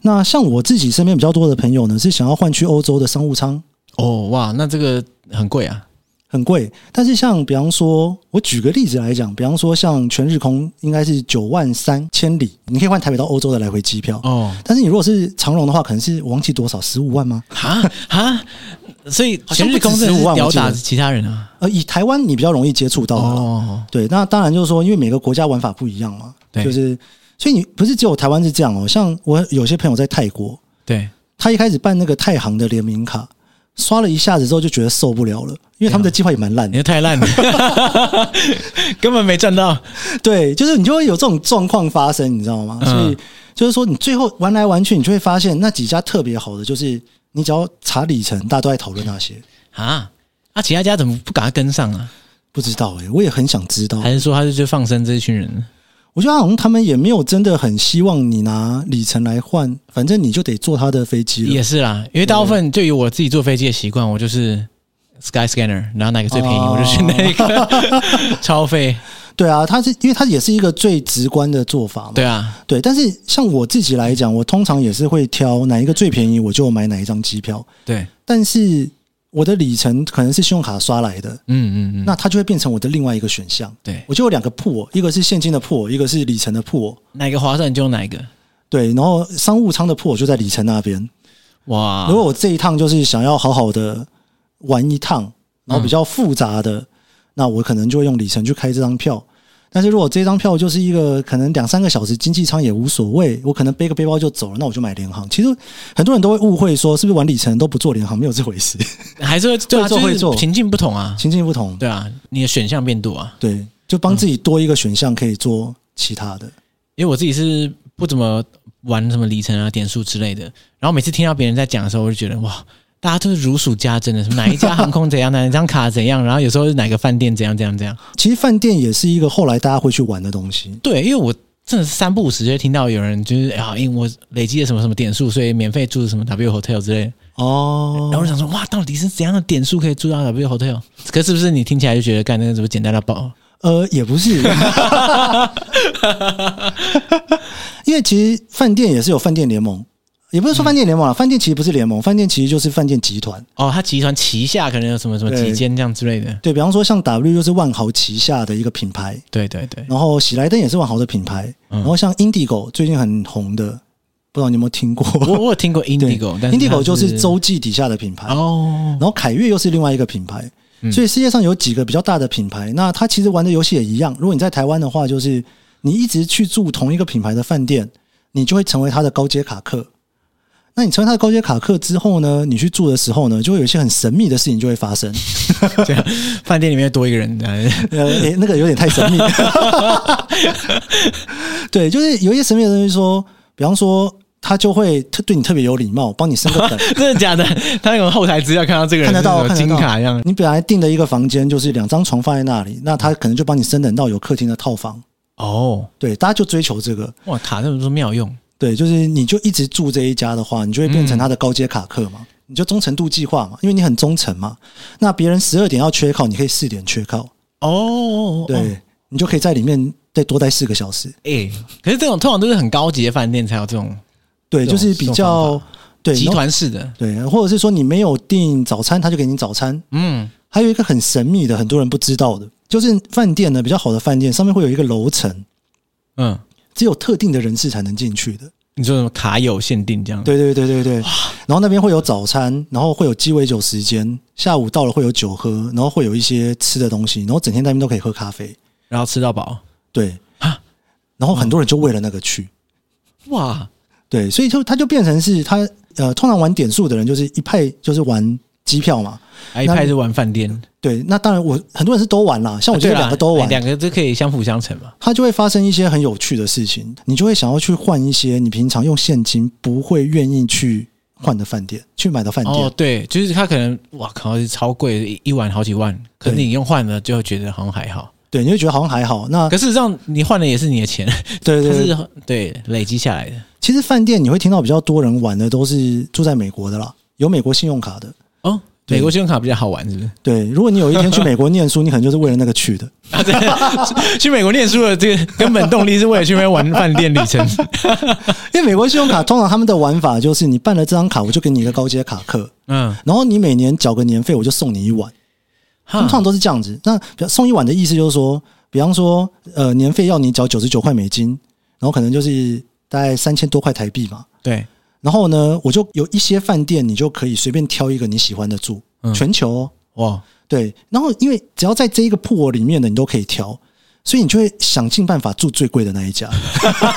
那像我自己身边比较多的朋友呢，是想要换去欧洲的商务舱。哦，哇，那这个很贵啊。很贵，但是像比方说，我举个例子来讲，比方说像全日空应该是九万三千里，你可以换台北到欧洲的来回机票哦。但是你如果是长荣的话，可能是我忘记多少十五万吗？啊啊！所以全日空十五万吊打其他人啊。呃，以台湾你比较容易接触到的哦。对，那当然就是说，因为每个国家玩法不一样嘛。对，就是所以你不是只有台湾是这样哦。像我有些朋友在泰国，对，他一开始办那个泰航的联名卡。刷了一下子之后就觉得受不了了，因为他们的计划也蛮烂的，你太烂了，根本没赚到。对，就是你就会有这种状况发生，你知道吗？所以就是说，你最后玩来玩去，你就会发现那几家特别好的，就是你只要查里程，大家都在讨论那些啊。那其他家怎么不赶快跟上啊？不知道哎、欸，我也很想知道。还是说他是就放生这一群人？我觉得好像他们也没有真的很希望你拿里程来换，反正你就得坐他的飞机了。也是啦，因为大部分对于我自己坐飞机的习惯，我就是 Sky Scanner，然后哪个最便宜，我就选那个 超费。对啊，它是因为它也是一个最直观的做法嘛。对啊，对。但是像我自己来讲，我通常也是会挑哪一个最便宜，我就买哪一张机票。对，但是。我的里程可能是信用卡刷来的，嗯嗯嗯，那它就会变成我的另外一个选项。对，我就有两个 pool，一个是现金的 pool，一个是里程的 pool。哪个划算你就用哪一个。对，然后商务舱的 pool 就在里程那边。哇！如果我这一趟就是想要好好的玩一趟，然后比较复杂的，嗯、那我可能就会用里程去开这张票。但是如果这张票就是一个可能两三个小时经济舱也无所谓，我可能背个背包就走了，那我就买联航。其实很多人都会误会说，是不是玩里程都不做联航？没有这回事，还是会做会做会做。情境不同啊，情境不同，对啊，你的选项变多啊，对，就帮自己多一个选项可以做其他的。因为我自己是不怎么玩什么里程啊、点数之类的，然后每次听到别人在讲的时候，我就觉得哇。大家都是如数家珍的，什么哪一家航空怎样，哪一张卡怎样，然后有时候是哪个饭店怎样怎样怎样。其实饭店也是一个后来大家会去玩的东西。对，因为我真的是三不五时就听到有人就是啊，因为我累积了什么什么点数，所以免费住什么 W Hotel 之类的。哦。然后我想说，哇，到底是怎样的点数可以住到 W Hotel？可是不是你听起来就觉得干那个什么简单到爆？呃，也不是。因为其实饭店也是有饭店联盟。也不是说饭店联盟啊，饭店其实不是联盟，饭店其实就是饭店集团。哦，它集团旗下可能有什么什么几间这样之类的。对，比方说像 W 就是万豪旗下的一个品牌。对对对。然后喜来登也是万豪的品牌。然后像 Indigo 最近很红的，不知道你有没有听过？我我有听过 Indigo，但 Indigo 就是洲际底下的品牌。哦。然后凯悦又是另外一个品牌。所以世界上有几个比较大的品牌，那它其实玩的游戏也一样。如果你在台湾的话，就是你一直去住同一个品牌的饭店，你就会成为它的高阶卡客。那你成为他的高阶卡客之后呢？你去住的时候呢，就会有一些很神秘的事情就会发生。这样，饭店里面多一个人，呃，诶，那个有点太神秘。对，就是有一些神秘的东西，说，比方说，他就会特对你特别有礼貌，帮你升个 等。真的假的？他用后台资料看到这个人，看得到金卡一样。你本来订的一个房间就是两张床放在那里，那他可能就帮你升等到有客厅的套房。哦，对，大家就追求这个。哇，卡这么多妙用。对，就是你就一直住这一家的话，你就会变成他的高阶卡客嘛，你就忠诚度计划嘛，因为你很忠诚嘛。那别人十二点要缺靠，你可以四点缺靠哦。对，你就可以在里面再多待四个小时。哎，可是这种通常都是很高级的饭店才有这种，对，就是比较对集团式的，对，或者是说你没有订早餐，他就给你早餐。嗯，还有一个很神秘的，很多人不知道的，就是饭店呢，比较好的饭店上面会有一个楼层，嗯。只有特定的人士才能进去的。你说什么卡友限定这样？对对对对对。然后那边会有早餐，然后会有鸡尾酒时间，下午到了会有酒喝，然后会有一些吃的东西，然后整天那边都可以喝咖啡，然后吃到饱。对啊，然后很多人就为了那个去。哇，对，所以就他就变成是他呃，通常玩点数的人就是一派就是玩机票嘛，一派是玩饭店。对，那当然，我很多人是都玩啦，像我觉得两个都玩，两个都可以相辅相成嘛。它就会发生一些很有趣的事情，你就会想要去换一些你平常用现金不会愿意去换的饭店，去买的饭店。哦，对，就是它可能哇靠，是超贵，一晚好几万，可是你用换了就会觉得好像还好。对，你会觉得好像还好。那可是这样，你换的也是你的钱，对 对对，是对累积下来的。其实饭店你会听到比较多人玩的都是住在美国的啦，有美国信用卡的哦。美国信用卡比较好玩，是不是？对，如果你有一天去美国念书，你可能就是为了那个去的。啊，对，去美国念书的这个根本动力是为了去那边玩饭店里程。因为美国信用卡通常他们的玩法就是，你办了这张卡，我就给你一个高阶卡客，嗯，然后你每年缴个年费，我就送你一碗。通常都是这样子。那送一碗的意思就是说，比方说，呃，年费要你缴九十九块美金，然后可能就是大概三千多块台币嘛。对。然后呢，我就有一些饭店，你就可以随便挑一个你喜欢的住，嗯、全球哦，哇，对。然后因为只要在这一个 pool 里面的，你都可以挑。所以你就会想尽办法住最贵的那一家。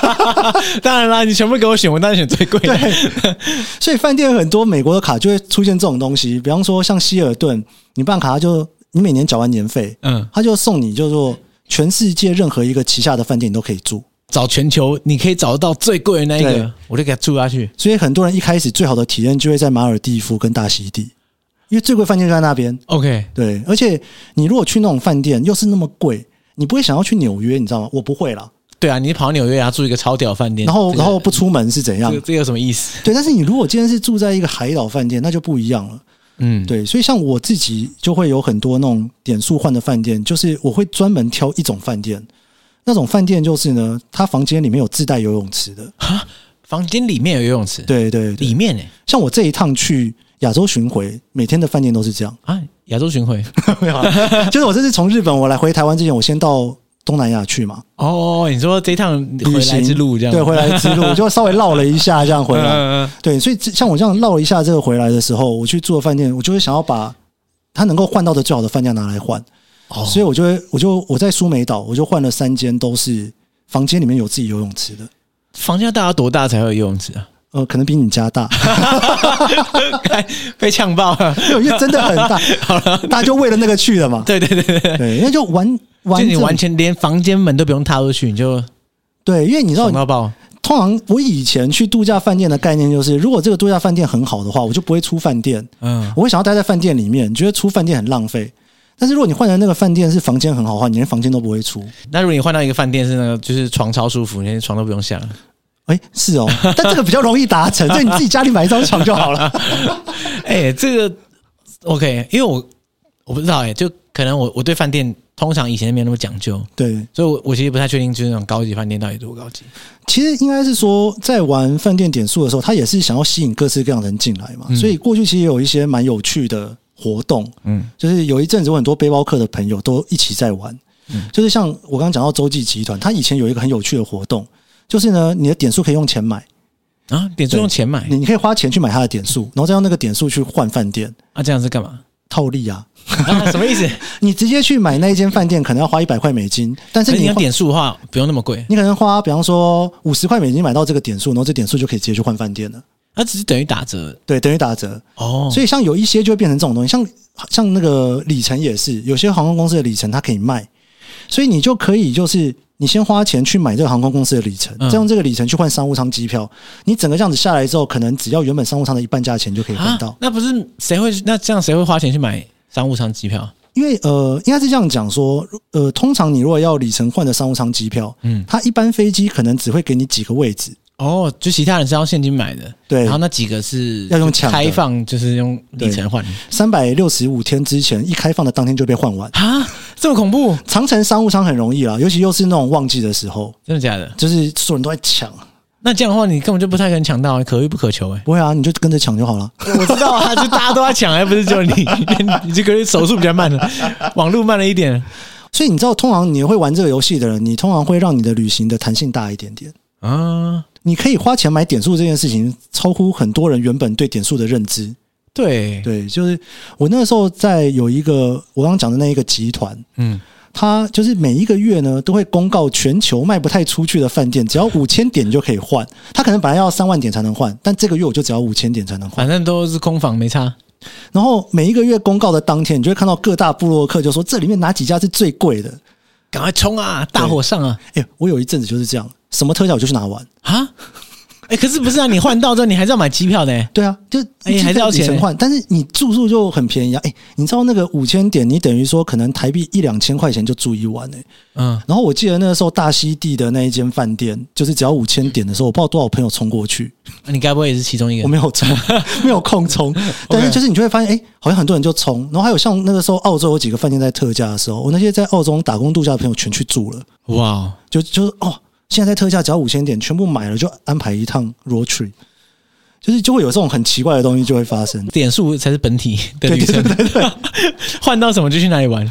当然啦，你全部给我选，我当然选最贵的。对，所以饭店很多美国的卡就会出现这种东西，比方说像希尔顿，你办卡就你每年缴完年费，嗯，他就送你，就是说全世界任何一个旗下的饭店你都可以住，找全球你可以找得到最贵的那一个，我就给他住下去。所以很多人一开始最好的体验就会在马尔地夫跟大溪地，因为最贵饭店就在那边。OK，对，而且你如果去那种饭店又是那么贵。你不会想要去纽约，你知道吗？我不会啦。对啊，你跑纽约啊，住一个超屌饭店，然后然后不出门是怎样？这个这有什么意思？对，但是你如果今天是住在一个海岛饭店，那就不一样了。嗯，对，所以像我自己就会有很多那种点数换的饭店，就是我会专门挑一种饭店，那种饭店就是呢，它房间里面有自带游泳池的。哈，房间里面有游泳池？对对，对，里面呢、欸？像我这一趟去亚洲巡回，每天的饭店都是这样啊。亚洲巡回 没有，就是我这次从日本我来回台湾之前，我先到东南亚去嘛。哦，你说这一趟回来之路这样？对，回来之路 就稍微绕了一下，这样回来。对，所以像我这样绕了一下这个回来的时候，我去住的饭店，我就会想要把他能够换到的最好的饭店拿来换。哦，所以我就会，我就我在苏梅岛，我就换了三间，都是房间里面有自己游泳池的。房间大概多大才会有游泳池啊？呃，可能比你家大，被呛爆了，因为真的很大。好了，大家就为了那个去的嘛。对对对对，对，因为就完完，就你完全连房间门都不用踏出去，你就对，因为你知道，通常我以前去度假饭店的概念就是，如果这个度假饭店很好的话，我就不会出饭店。嗯，我会想要待在饭店里面，觉得出饭店很浪费。但是如果你换成那个饭店是房间很好的话，你连房间都不会出。那如果你换到一个饭店是那个就是床超舒服，你连床都不用下了。哎，是哦，但这个比较容易达成，就你自己家里买一张床就好了。哎，这个 OK，因为我我不知道哎，就可能我我对饭店通常以前没有那么讲究，对，所以我我其实不太确定，就是那种高级饭店到底多高级。其实应该是说，在玩饭店点数的时候，他也是想要吸引各式各样的人进来嘛，嗯、所以过去其实有一些蛮有趣的活动，嗯，就是有一阵子我很多背包客的朋友都一起在玩，嗯，就是像我刚刚讲到洲际集团，他以前有一个很有趣的活动。就是呢，你的点数可以用钱买啊，点数用钱买，你你可以花钱去买他的点数，然后再用那个点数去换饭店啊，这样是干嘛？套利啊？啊什么意思？你直接去买那一间饭店，可能要花一百块美金，但是你，你要点数的话，不用那么贵，你可能花，比方说五十块美金买到这个点数，然后这点数就可以直接去换饭店了。它只是等于打折，对，等于打折哦。所以像有一些就会变成这种东西，像像那个里程也是，有些航空公司的里程它可以卖，所以你就可以就是。你先花钱去买这个航空公司的里程，再用这个里程去换商务舱机票，你整个这样子下来之后，可能只要原本商务舱的一半价钱就可以换到。那不是谁会？那这样谁会花钱去买商务舱机票？因为呃，应该是这样讲说，呃，通常你如果要里程换的商务舱机票，嗯，它一般飞机可能只会给你几个位置。哦，就其他人是要现金买的，对，然后那几个是要用抢开放，就是用里程换。三百六十五天之前一开放的当天就被换完啊，这么恐怖！长城商务舱很容易啦，尤其又是那种旺季的时候，真的假的？就是所有人都在抢。那这样的话，你根本就不太可能抢到，可遇不可求哎。不会啊，你就跟着抢就好了。我知道啊，就大家都在抢，而不是就你？你这个手速比较慢了，网路慢了一点。所以你知道，通常你会玩这个游戏的人，你通常会让你的旅行的弹性大一点点啊。你可以花钱买点数这件事情，超乎很多人原本对点数的认知。对对，就是我那个时候在有一个我刚刚讲的那一个集团，嗯，他就是每一个月呢都会公告全球卖不太出去的饭店，只要五千点就可以换。他可能本来要三万点才能换，但这个月我就只要五千点才能换，反正都是空房没差。然后每一个月公告的当天，你就会看到各大部落客就说这里面哪几家是最贵的，赶快冲啊，大火上啊！哎，我有一阵子就是这样。什么特价我就去拿完啊！哎，可是不是啊？你换到之后，你还是要买机票的。对啊，就哎，还是要钱换。但是你住宿就很便宜啊！哎，你知道那个五千点，你等于说可能台币一两千块钱就住一晚哎。嗯。然后我记得那个时候大溪地的那一间饭店，就是只要五千点的时候，我不知道多少朋友冲过去。你该不会也是其中一个？我没有冲，没有空冲。但是就是你就会发现，哎，好像很多人就冲。然后还有像那个时候澳洲有几个饭店在特价的时候，我那些在澳洲打工度假的朋友全去住了。哇！就就是哦。现在在特价只要五千点，全部买了就安排一趟 road trip，就是就会有这种很奇怪的东西就会发生。点数才是本体 的旅程，对对对，换到什么就去哪里玩。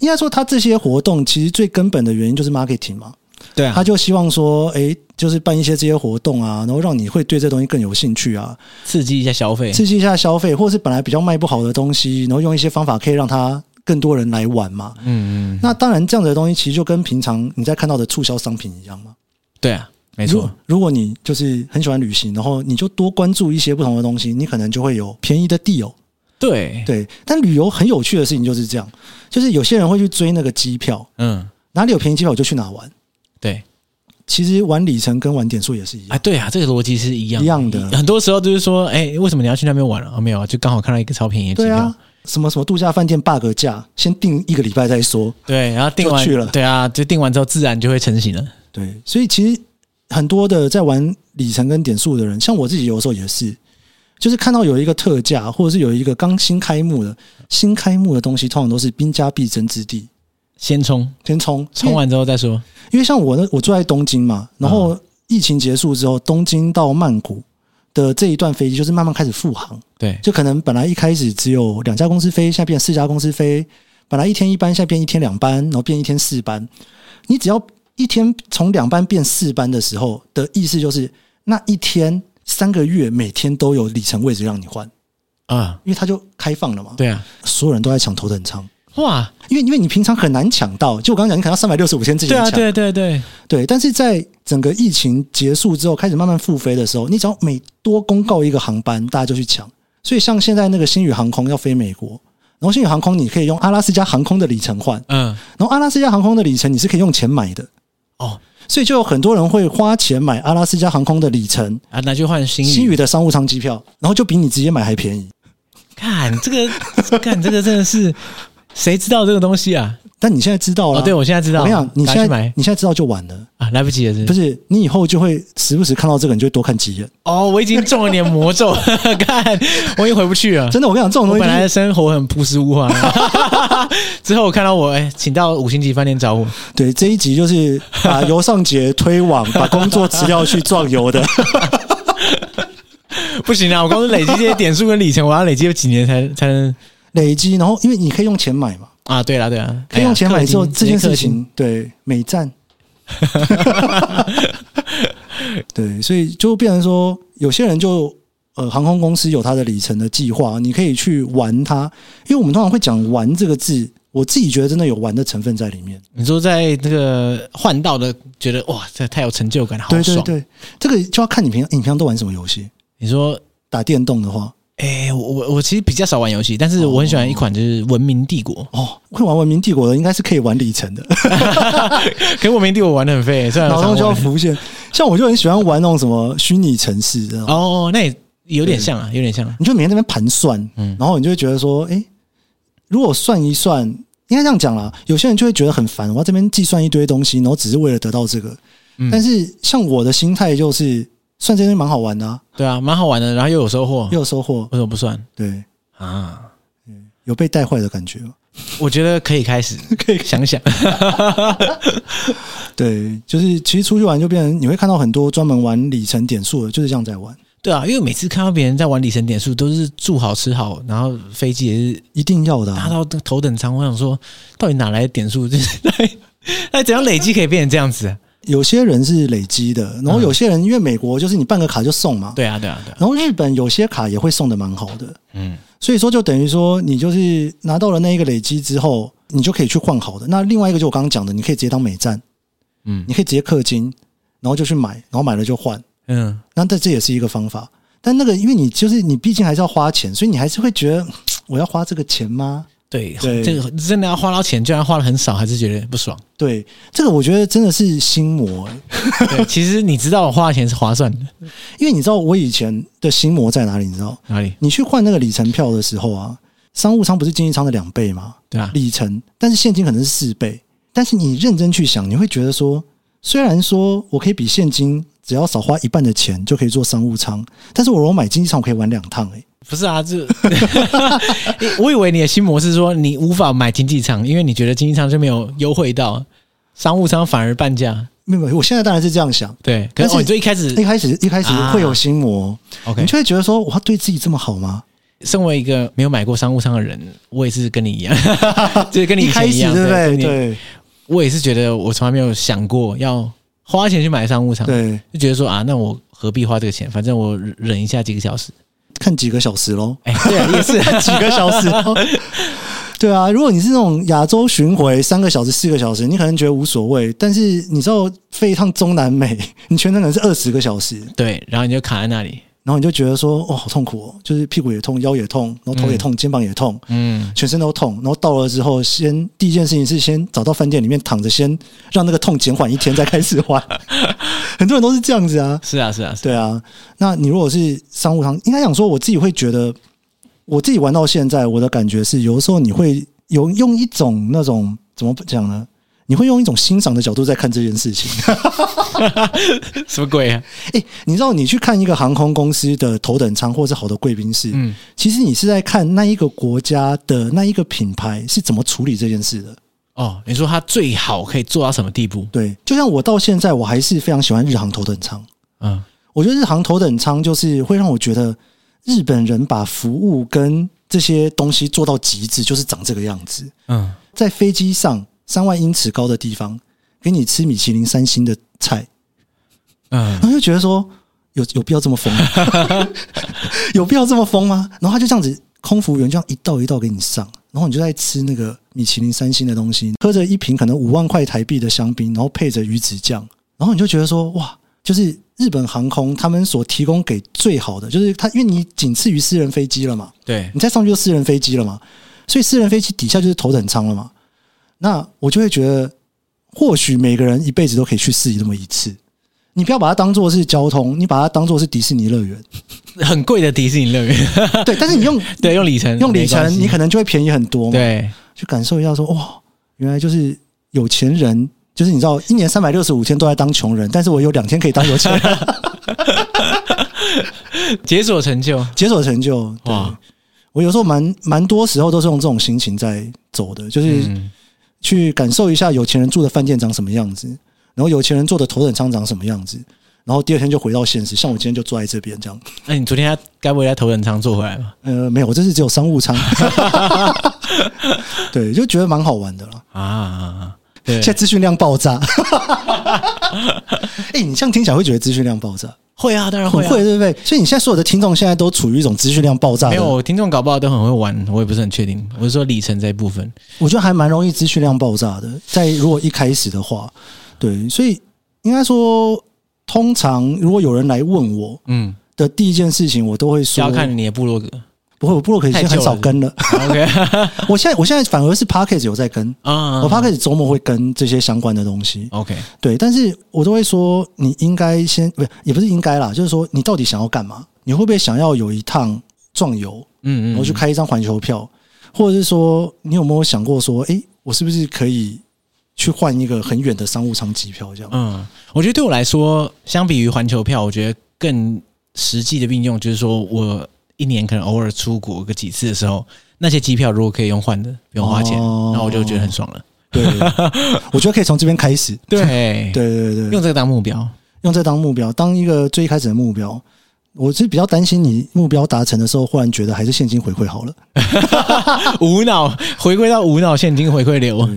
应该说，他这些活动其实最根本的原因就是 marketing 嘛。对啊，他就希望说，哎，就是办一些这些活动啊，然后让你会对这东西更有兴趣啊，刺激一下消费，刺激一下消费，或者是本来比较卖不好的东西，然后用一些方法可以让它。更多人来玩嘛。嗯嗯。那当然，这样子的东西其实就跟平常你在看到的促销商品一样嘛。对啊，没错。如果你就是很喜欢旅行，然后你就多关注一些不同的东西，你可能就会有便宜的 deal。对对。但旅游很有趣的事情就是这样，就是有些人会去追那个机票，嗯，哪里有便宜机票我就去哪玩。对。其实玩里程跟玩点数也是一样啊，对啊，这个逻辑是一样一样的。很多时候就是说，哎，为什么你要去那边玩了？哦，没有啊，就刚好看到一个超便宜的机票。对啊，什么什么度假饭店 bug 价，先订一个礼拜再说。对，然后订完去了，对啊，就订完之后自然就会成型了。对，所以其实很多的在玩里程跟点数的人，像我自己有时候也是，就是看到有一个特价，或者是有一个刚新开幕的新开幕的东西，通常都是兵家必争之地。先冲，先冲，冲完之后再说。因为像我呢，我住在东京嘛，然后疫情结束之后，东京到曼谷的这一段飞机就是慢慢开始复航。对，就可能本来一开始只有两家公司飞，现在变四家公司飞。本来一天一班，现在变一天两班，然后变一天四班。你只要一天从两班变四班的时候的意思就是，那一天三个月每天都有里程位置让你换啊，因为它就开放了嘛。对啊，所有人都在抢头等舱。哇，因为因为你平常很难抢到，就我刚刚讲，你可能要三百六十五天之前抢。对啊，对对对对。但是在整个疫情结束之后，开始慢慢复飞的时候，你只要每多公告一个航班，大家就去抢。所以像现在那个星宇航空要飞美国，然后星宇航空你可以用阿拉斯加航空的里程换，嗯，然后阿拉斯加航空的里程你是可以用钱买的哦，所以就有很多人会花钱买阿拉斯加航空的里程啊，拿去换星宇星宇的商务舱机票，然后就比你直接买还便宜。看这个，看这个真的是。谁知道这个东西啊？但你现在知道了。哦，对，我现在知道。我跟你讲，你现在买，你现在知道就晚了啊，来不及了是不是？不是，你以后就会时不时看到这个，你就会多看几眼。哦，我已经中了你的魔咒，看我已经回不去了。真的，我跟你讲，这种东西，本来的生活很朴实无华，之后我看到我，哎，请到五星级饭店找我。对，这一集就是把尤尚杰推往把工作辞掉去壮游的。不行啊，我光是累积这些点数跟里程，我要累积有几年才才能。累积，然后因为你可以用钱买嘛。啊，对了，对了，可以用钱买之后，这件事情对美赞。对，所以就变成说，有些人就呃，航空公司有他的里程的计划，你可以去玩它。因为我们通常会讲“玩”这个字，我自己觉得真的有玩的成分在里面。你说在这个换道的，觉得哇，这太有成就感，好爽。对对对，这个就要看你平常，你平常都玩什么游戏。你说打电动的话。哎，我我我其实比较少玩游戏，但是我很喜欢一款就是《文明帝国》哦。会玩《文明帝国》的应该是可以玩里程的，可是《文明帝国》玩的很废，虽然脑中就要浮现。像我就很喜欢玩那种什么虚拟城市的哦，那也有点像啊，有点像。啊你就每天在那边盘算，嗯，然后你就会觉得说，哎，如果算一算，应该这样讲啦。有些人就会觉得很烦，我要这边计算一堆东西，然后只是为了得到这个。但是像我的心态就是。算这些蛮好玩的，啊，对啊，蛮好玩的，然后又有收获，又有收获，为什么不算？对啊，有被带坏的感觉。我觉得可以开始，可以想想。对，就是其实出去玩就变成你会看到很多专门玩里程点数的，就是这样在玩。对啊，因为每次看到别人在玩里程点数，都是住好吃好，然后飞机也是一定要的，搭到头等舱。我想说，到底哪来的点数？就是 那怎样累积可以变成这样子？有些人是累积的，然后有些人因为美国就是你办个卡就送嘛，对啊对啊对。然后日本有些卡也会送的蛮好的，嗯，所以说就等于说你就是拿到了那一个累积之后，你就可以去换好的。那另外一个就我刚刚讲的，你可以直接当美站，嗯，你可以直接氪金，然后就去买，然后买了就换，嗯，那这这也是一个方法。但那个因为你就是你毕竟还是要花钱，所以你还是会觉得 我要花这个钱吗？对，对，这个真的要花到钱，居然花的很少，还是觉得不爽。对，这个我觉得真的是心魔。对，其实你知道我花的钱是划算的，因为你知道我以前的心魔在哪里？你知道哪里？你去换那个里程票的时候啊，商务舱不是经济舱的两倍吗？对啊，里程，但是现金可能是四倍。但是你认真去想，你会觉得说，虽然说我可以比现金只要少花一半的钱就可以坐商务舱，但是我如果买经济舱，我可以玩两趟诶。不是啊，这 我以为你的新模式说你无法买经济舱，因为你觉得经济舱就没有优惠到，商务舱反而半价。没有，我现在当然是这样想。对，可是你最一开始一开始一开始会有心魔，OK，你就会觉得说我要对自己这么好吗？身为一个没有买过商务舱的人，我也是跟你一样，就是跟你以前一样，对不对？对，我也是觉得我从来没有想过要花钱去买商务舱，对，就觉得说啊，那我何必花这个钱？反正我忍一下几个小时。看几个小时喽？哎，对啊，也是 几个小时。对啊，如果你是那种亚洲巡回三个小时、四个小时，你可能觉得无所谓。但是你知道飞一趟中南美，你全程可能是二十个小时。对，然后你就卡在那里。然后你就觉得说，哦，好痛苦哦，就是屁股也痛，腰也痛，然后头也痛，嗯、肩膀也痛，嗯，全身都痛。然后到了之后，先第一件事情是先找到饭店里面躺着，先让那个痛减缓一天，再开始玩。很多人都是这样子啊，是啊，是啊，是啊，对啊。那你如果是商务舱，应该想说，我自己会觉得，我自己玩到现在，我的感觉是，有的时候你会有用一种那种怎么讲呢？你会用一种欣赏的角度在看这件事情，什么鬼啊？哎、欸，你知道你去看一个航空公司的头等舱或者是好的贵宾室，嗯，其实你是在看那一个国家的那一个品牌是怎么处理这件事的。哦，你说它最好可以做到什么地步？对，就像我到现在我还是非常喜欢日航头等舱。嗯，我觉得日航头等舱就是会让我觉得日本人把服务跟这些东西做到极致，就是长这个样子。嗯，在飞机上。三万英尺高的地方，给你吃米其林三星的菜，嗯，然后就觉得说有有必要这么疯吗？有必要这么疯吗？然后他就这样子，空服员这样一道一道给你上，然后你就在吃那个米其林三星的东西，喝着一瓶可能五万块台币的香槟，然后配着鱼子酱，然后你就觉得说哇，就是日本航空他们所提供给最好的，就是它因为你仅次于私人飞机了嘛，对，你再上去就私人飞机了嘛，所以私人飞机底下就是头等舱了嘛。那我就会觉得，或许每个人一辈子都可以去试一那么一次。你不要把它当做是交通，你把它当做是迪士尼乐园，很贵的迪士尼乐园。对，但是你用 对用里程，用里程，你可能就会便宜很多嘛。对，去感受一下说，哇，原来就是有钱人，就是你知道，一年三百六十五天都在当穷人，但是我有两天可以当有钱人，解锁成就，解锁成就。哇，我有时候蛮蛮多时候都是用这种心情在走的，就是。嗯去感受一下有钱人住的饭店长什么样子，然后有钱人坐的头等舱长什么样子，然后第二天就回到现实。像我今天就坐在这边这样。那你昨天该不会在头等舱坐回来吗？呃，没有，我这次只有商务舱。对，就觉得蛮好玩的了啊！对，现在资讯量爆炸。哎，你这样听起来会觉得资讯量爆炸？会啊，当然会、啊，会对不对？所以你现在所有的听众现在都处于一种资讯量爆炸的。没有，听众搞不好都很会玩，我也不是很确定。我是说里程这一部分，我觉得还蛮容易资讯量爆炸的。在如果一开始的话，对，所以应该说，通常如果有人来问我，嗯，的第一件事情，我都会说，要看你的部落格。不会，我部落格已经很少跟了。OK，我现在我现在反而是 Podcast 有在跟啊，我 Podcast 周末会跟这些相关的东西。OK，对，但是我都会说，你应该先不是，也不是应该啦，就是说你到底想要干嘛？你会不会想要有一趟壮游？嗯嗯，然后去开一张环球票，或者是说你有没有想过说，诶，我是不是可以去换一个很远的商务舱机票？这样，嗯，我觉得对我来说，相比于环球票，我觉得更实际的运用就是说我。一年可能偶尔出国个几次的时候，那些机票如果可以用换的，不用花钱，哦、那我就觉得很爽了。对，我觉得可以从这边开始。对，对对对，用这个当目标，用这个当目标，当一个最一开始的目标。我是比较担心你目标达成的时候，忽然觉得还是现金回馈好了，无脑回归到无脑现金回馈流。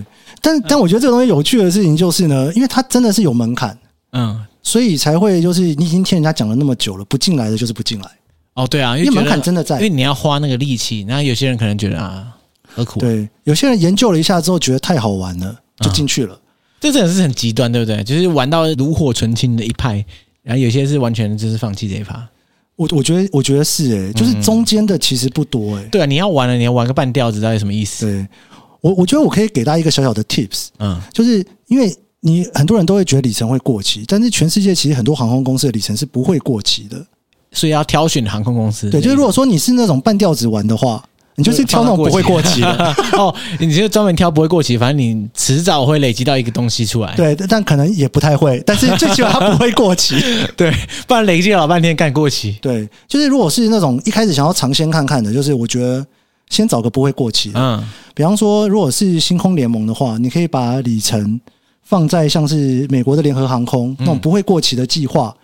但但我觉得这个东西有趣的事情就是呢，因为它真的是有门槛，嗯，所以才会就是你已经听人家讲了那么久了，不进来的就是不进来。哦，对啊，因为门槛真的在，因为你要花那个力气。然后有些人可能觉得啊，何苦？对，有些人研究了一下之后，觉得太好玩了，就进去了。这真的是很极端，对不对？就是玩到炉火纯青的一派，然后有些是完全就是放弃这一趴。我我觉得，我觉得是诶、欸，就是中间的其实不多诶、欸。对啊，你要玩了，你要玩个半吊子，到底什么意思？对，我我觉得我可以给大家一个小小的 tips，嗯，就是因为你很多人都会觉得里程会过期，但是全世界其实很多航空公司的里程是不会过期的。所以要挑选航空公司。对，就是如果说你是那种半吊子玩的话，你就是挑那种不会过期的 哦。你就专门挑不会过期，反正你迟早会累积到一个东西出来。对，但可能也不太会。但是最起码它不会过期。对，不然累积了老半天干过期。对，就是如果是那种一开始想要尝鲜看看的，就是我觉得先找个不会过期的。嗯，比方说，如果是星空联盟的话，你可以把里程放在像是美国的联合航空那种不会过期的计划。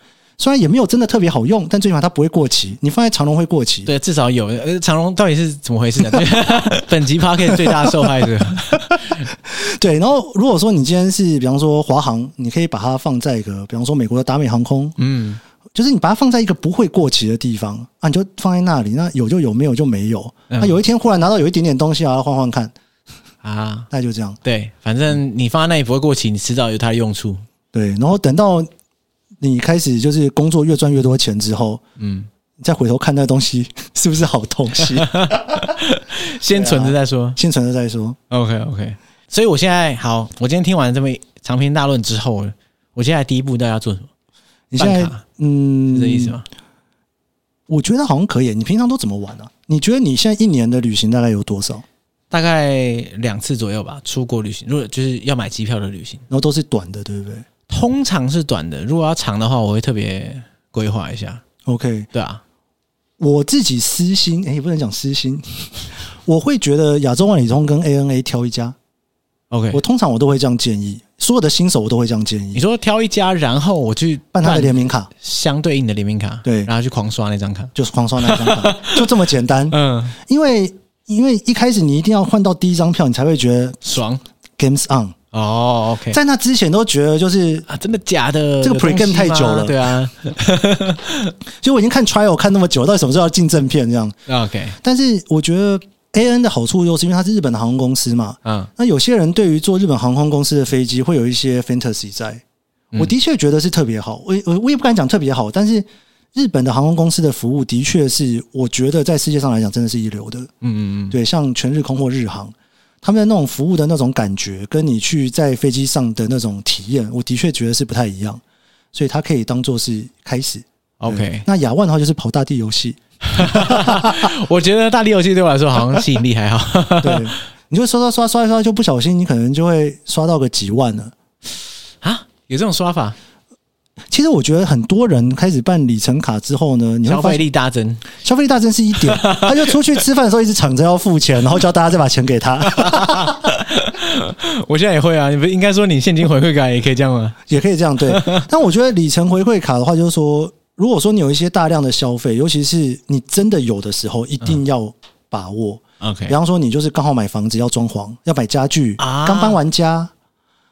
虽然也没有真的特别好用，但最起码它不会过期。你放在长荣会过期，对，至少有。呃，长荣到底是怎么回事呢？对 本集 Podcast 最大受害者。对，然后如果说你今天是比方说华航，你可以把它放在一个，比方说美国的达美航空，嗯，就是你把它放在一个不会过期的地方啊，你就放在那里，那有就有，没有就没有。那有一天忽然拿到有一点点东西啊，换换看，啊，那就这样。对，反正你放在那里不会过期，你迟早有它的用处。对，然后等到你开始就是工作越赚越多钱之后，嗯，你再回头看那东西是不是好东西，先存着再说，啊、先存着再说。OK OK。所以我现在好，我今天听完这么长篇大论之后，我接下来第一步到底要做什么？你现在嗯，是这意思吗？我觉得好像可以。你平常都怎么玩呢、啊？你觉得你现在一年的旅行大概有多少？大概两次左右吧。出国旅行，如果就是要买机票的旅行，然后都是短的，对不对？通常是短的。如果要长的话，我会特别规划一下。OK，对啊。我自己私心，哎，也不能讲私心，我会觉得亚洲万里通跟 ANA 挑一家。OK，我通常我都会这样建议，所有的新手我都会这样建议。你说挑一家，然后我去办他的联名卡，相对应的联名卡，对，然后去狂刷那张卡，就是狂刷那张卡，就这么简单。嗯，因为因为一开始你一定要换到第一张票，你才会觉得爽。Games on 哦，OK，在那之前都觉得就是啊，真的假的？这个 pre game 太久了，对啊。其实我已经看 trial 看那么久，到底什么时候要进正片这样？OK，但是我觉得。A N 的好处就是因为它是日本的航空公司嘛，嗯，那有些人对于坐日本航空公司的飞机会有一些 fantasy 在，我的确觉得是特别好，我我我也不敢讲特别好，但是日本的航空公司的服务的确是我觉得在世界上来讲真的是一流的，嗯嗯嗯，对，像全日空或日航，他们的那种服务的那种感觉，跟你去在飞机上的那种体验，我的确觉得是不太一样，所以它可以当做是开始。OK，那亚万的话就是跑大地游戏。我觉得大地游戏对我来说好像吸引力还好。对，你就刷刷刷刷一刷，就不小心你可能就会刷到个几万了啊？有这种刷法？其实我觉得很多人开始办里程卡之后呢，你消费力大增，消费力大增是一点。他就出去吃饭的时候一直抢着要付钱，然后叫大家再把钱给他。我现在也会啊，你不应该说你现金回馈卡也可以这样吗？也可以这样对。但我觉得里程回馈卡的话，就是说。如果说你有一些大量的消费，尤其是你真的有的时候，一定要把握。OK，比方说你就是刚好买房子要装潢，要买家具，刚搬完家，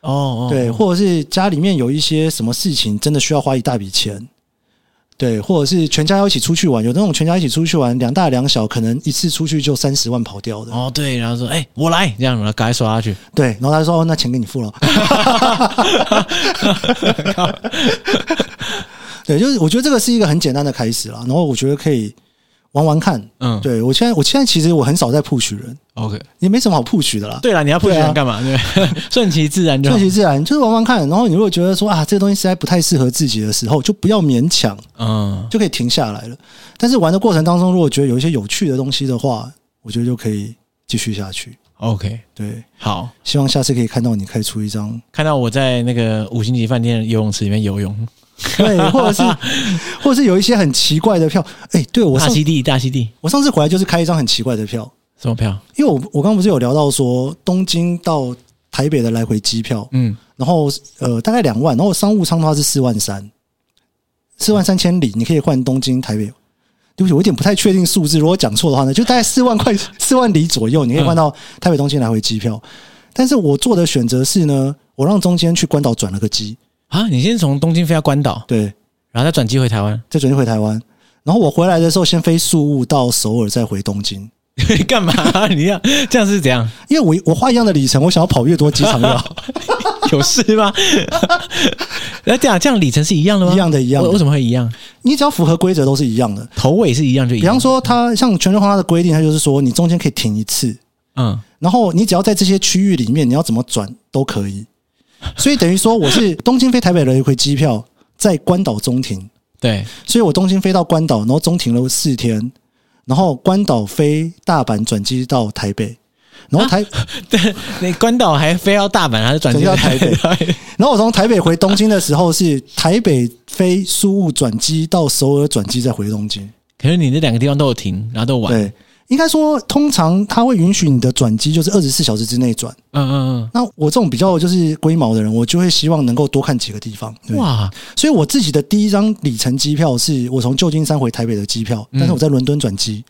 哦，对，或者是家里面有一些什么事情，真的需要花一大笔钱，对，或者是全家要一起出去玩，有那种全家一起出去玩，两大两小，可能一次出去就三十万跑掉的。哦，对，然后说，哎，我来，这样，然后赶快刷下去。对，然后他就说，哦，那钱给你付了。对，就是我觉得这个是一个很简单的开始啦，然后我觉得可以玩玩看。嗯，对我现在，我现在其实我很少在 push 人，OK，也没什么好 push 的啦。对啦，你要 push 人干嘛？对，顺其自然就好，顺其自然，就是玩玩看。然后你如果觉得说啊，这个东西实在不太适合自己的时候，就不要勉强，嗯，就可以停下来了。但是玩的过程当中，如果觉得有一些有趣的东西的话，我觉得就可以继续下去。OK，对，好，希望下次可以看到你开出一张，看到我在那个五星级饭店游泳池里面游泳。对，或者是，或者是有一些很奇怪的票。哎，对我大溪地，大溪地，我上次回来就是开一张很奇怪的票。什么票？因为我我刚刚不是有聊到说东京到台北的来回机票，嗯，然后呃大概两万，然后商务舱的话是四万三，四万三千里，你可以换东京台北。对不起，我有点不太确定数字，如果讲错的话呢，就大概四万块，四万里左右，你可以换到台北东京来回机票。但是我做的选择是呢，我让中间去关岛转了个机。啊！你先从东京飞到关岛，对，然后再转机回台湾，再转机回台湾，然后我回来的时候先飞宿务到首尔，再回东京。干嘛？你要这样是怎样？因为我我花一样的里程，我想要跑越多机场越好。有事吗？那这样这样里程是一样的吗？一样的，一样的。为什么会一样？你只要符合规则都是一样的，头尾是一样就一样。比方说，它像全日空它的规定，它就是说你中间可以停一次，嗯，然后你只要在这些区域里面，你要怎么转都可以。所以等于说，我是东京飞台北的一回机票，在关岛中停。对，所以我东京飞到关岛，然后中停了四天，然后关岛飞大阪转机到台北，然后台、啊、对，你关岛还飞到大阪，还是转机到台北？然后我从台北回东京的时候，是台北飞苏雾转机到首尔转机，再回东京。可是你那两个地方都有停，然后都有玩。对。应该说，通常他会允许你的转机就是二十四小时之内转。嗯嗯嗯。那我这种比较就是龟毛的人，我就会希望能够多看几个地方。哇！所以我自己的第一张里程机票是我从旧金山回台北的机票，但是我在伦敦转机。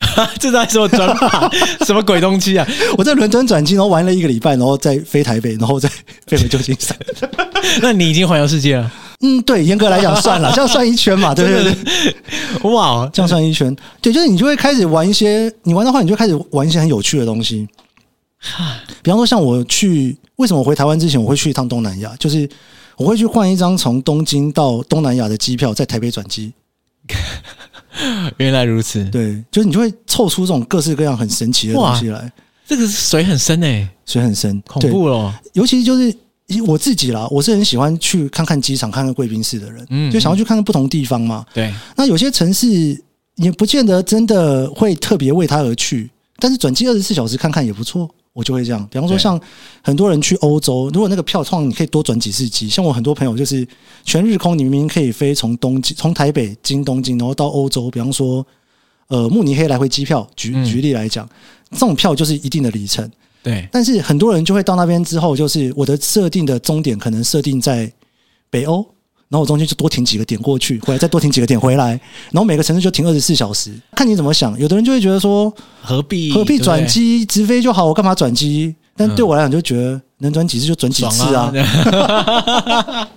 哈、嗯，这在说转法？什么鬼东西啊？我在伦敦转机，然后玩了一个礼拜，然后再飞台北，然后再飞回旧金山。那你已经环游世界了？嗯，对，严格来讲算了，这样算一圈嘛，对不对？哇，这样算一圈，对，就是你就会开始玩一些，你玩的话，你就开始玩一些很有趣的东西。比方说，像我去，为什么我回台湾之前我会去一趟东南亚？就是我会去换一张从东京到东南亚的机票，在台北转机。原来如此，对，就是你就会凑出这种各式各样很神奇的东西来。这个水很深诶、欸，水很深，恐怖了。尤其就是我自己啦，我是很喜欢去看看机场、看看贵宾室的人，嗯，就想要去看看不同地方嘛。对，那有些城市也不见得真的会特别为他而去，但是转机二十四小时看看也不错。我就会这样，比方说像很多人去欧洲，如果那个票创，你可以多转几次机。像我很多朋友就是全日空，你明明可以飞从东京、从台北经东京，然后到欧洲。比方说，呃，慕尼黑来回机票，举举例来讲，这种票就是一定的里程。对，但是很多人就会到那边之后，就是我的设定的终点可能设定在北欧。然后我中间就多停几个点过去，回来再多停几个点回来，然后每个城市就停二十四小时，看你怎么想。有的人就会觉得说，何必何必转机直飞就好，我干嘛转机？但对我来讲，就觉得能转几次就转几次啊。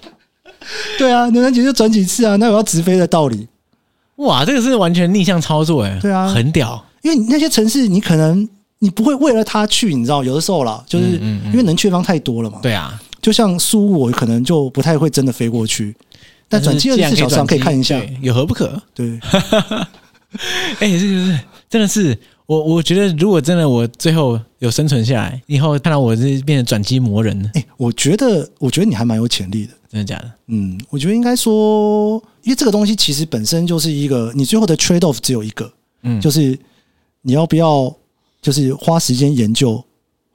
对啊，能转几次就转几次啊，那有要直飞的道理？哇，这个是完全逆向操作哎，对啊，很屌。因为那些城市你可能你不会为了他去，你知道，有的时候啦，就是因为能去的地方太多了嘛。对啊，就像苏，我可能就不太会真的飞过去。但转机二十四小时可以看一下，有何不可？对，哎、欸，这个是真的是我，我觉得如果真的我最后有生存下来，以后看到我是变成转机魔人，哎、欸，我觉得，我觉得你还蛮有潜力的，真的假的？嗯，我觉得应该说，因为这个东西其实本身就是一个，你最后的 trade off 只有一个，嗯，就是你要不要，就是花时间研究。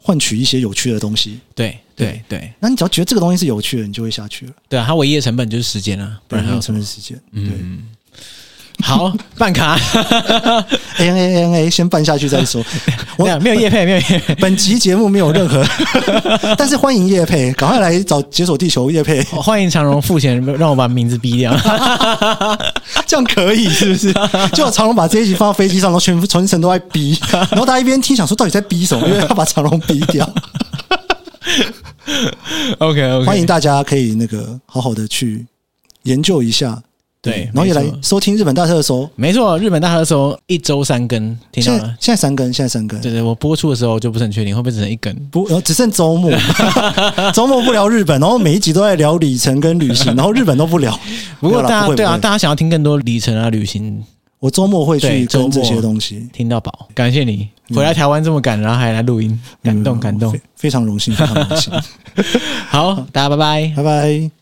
换取一些有趣的东西，对对对。那你只要觉得这个东西是有趣的，你就会下去了。对啊，它唯一的成本就是时间啊，不然还有成本时间。嗯，好，办卡，A N A A N A，先办下去再说。我 没有叶配，没有叶配。本集节目没有任何，但是欢迎叶配，赶快来找解锁地球叶配。欢迎长荣付钱，让我把名字逼掉，这样可以是不是？就长荣把这一集放到飞机上，然后全全程都在逼，然后大家一边听，想说到底在逼什么？因为要把长荣逼掉。OK OK，欢迎大家可以那个好好的去研究一下。对，然后也来收听日本大特搜，没错，日本大特搜一周三更，听到了？现在三更，现在三更。对对，我播出的时候就不是很确定会不会只剩一更，不，然后只剩周末，周末不聊日本，然后每一集都在聊里程跟旅行，然后日本都不聊。不过大家对啊，大家想要听更多里程啊旅行，我周末会去跟这些东西听到饱。感谢你回来台湾这么赶，然后还来录音，感动感动，非常荣幸，非常荣幸。好，大家拜拜，拜拜。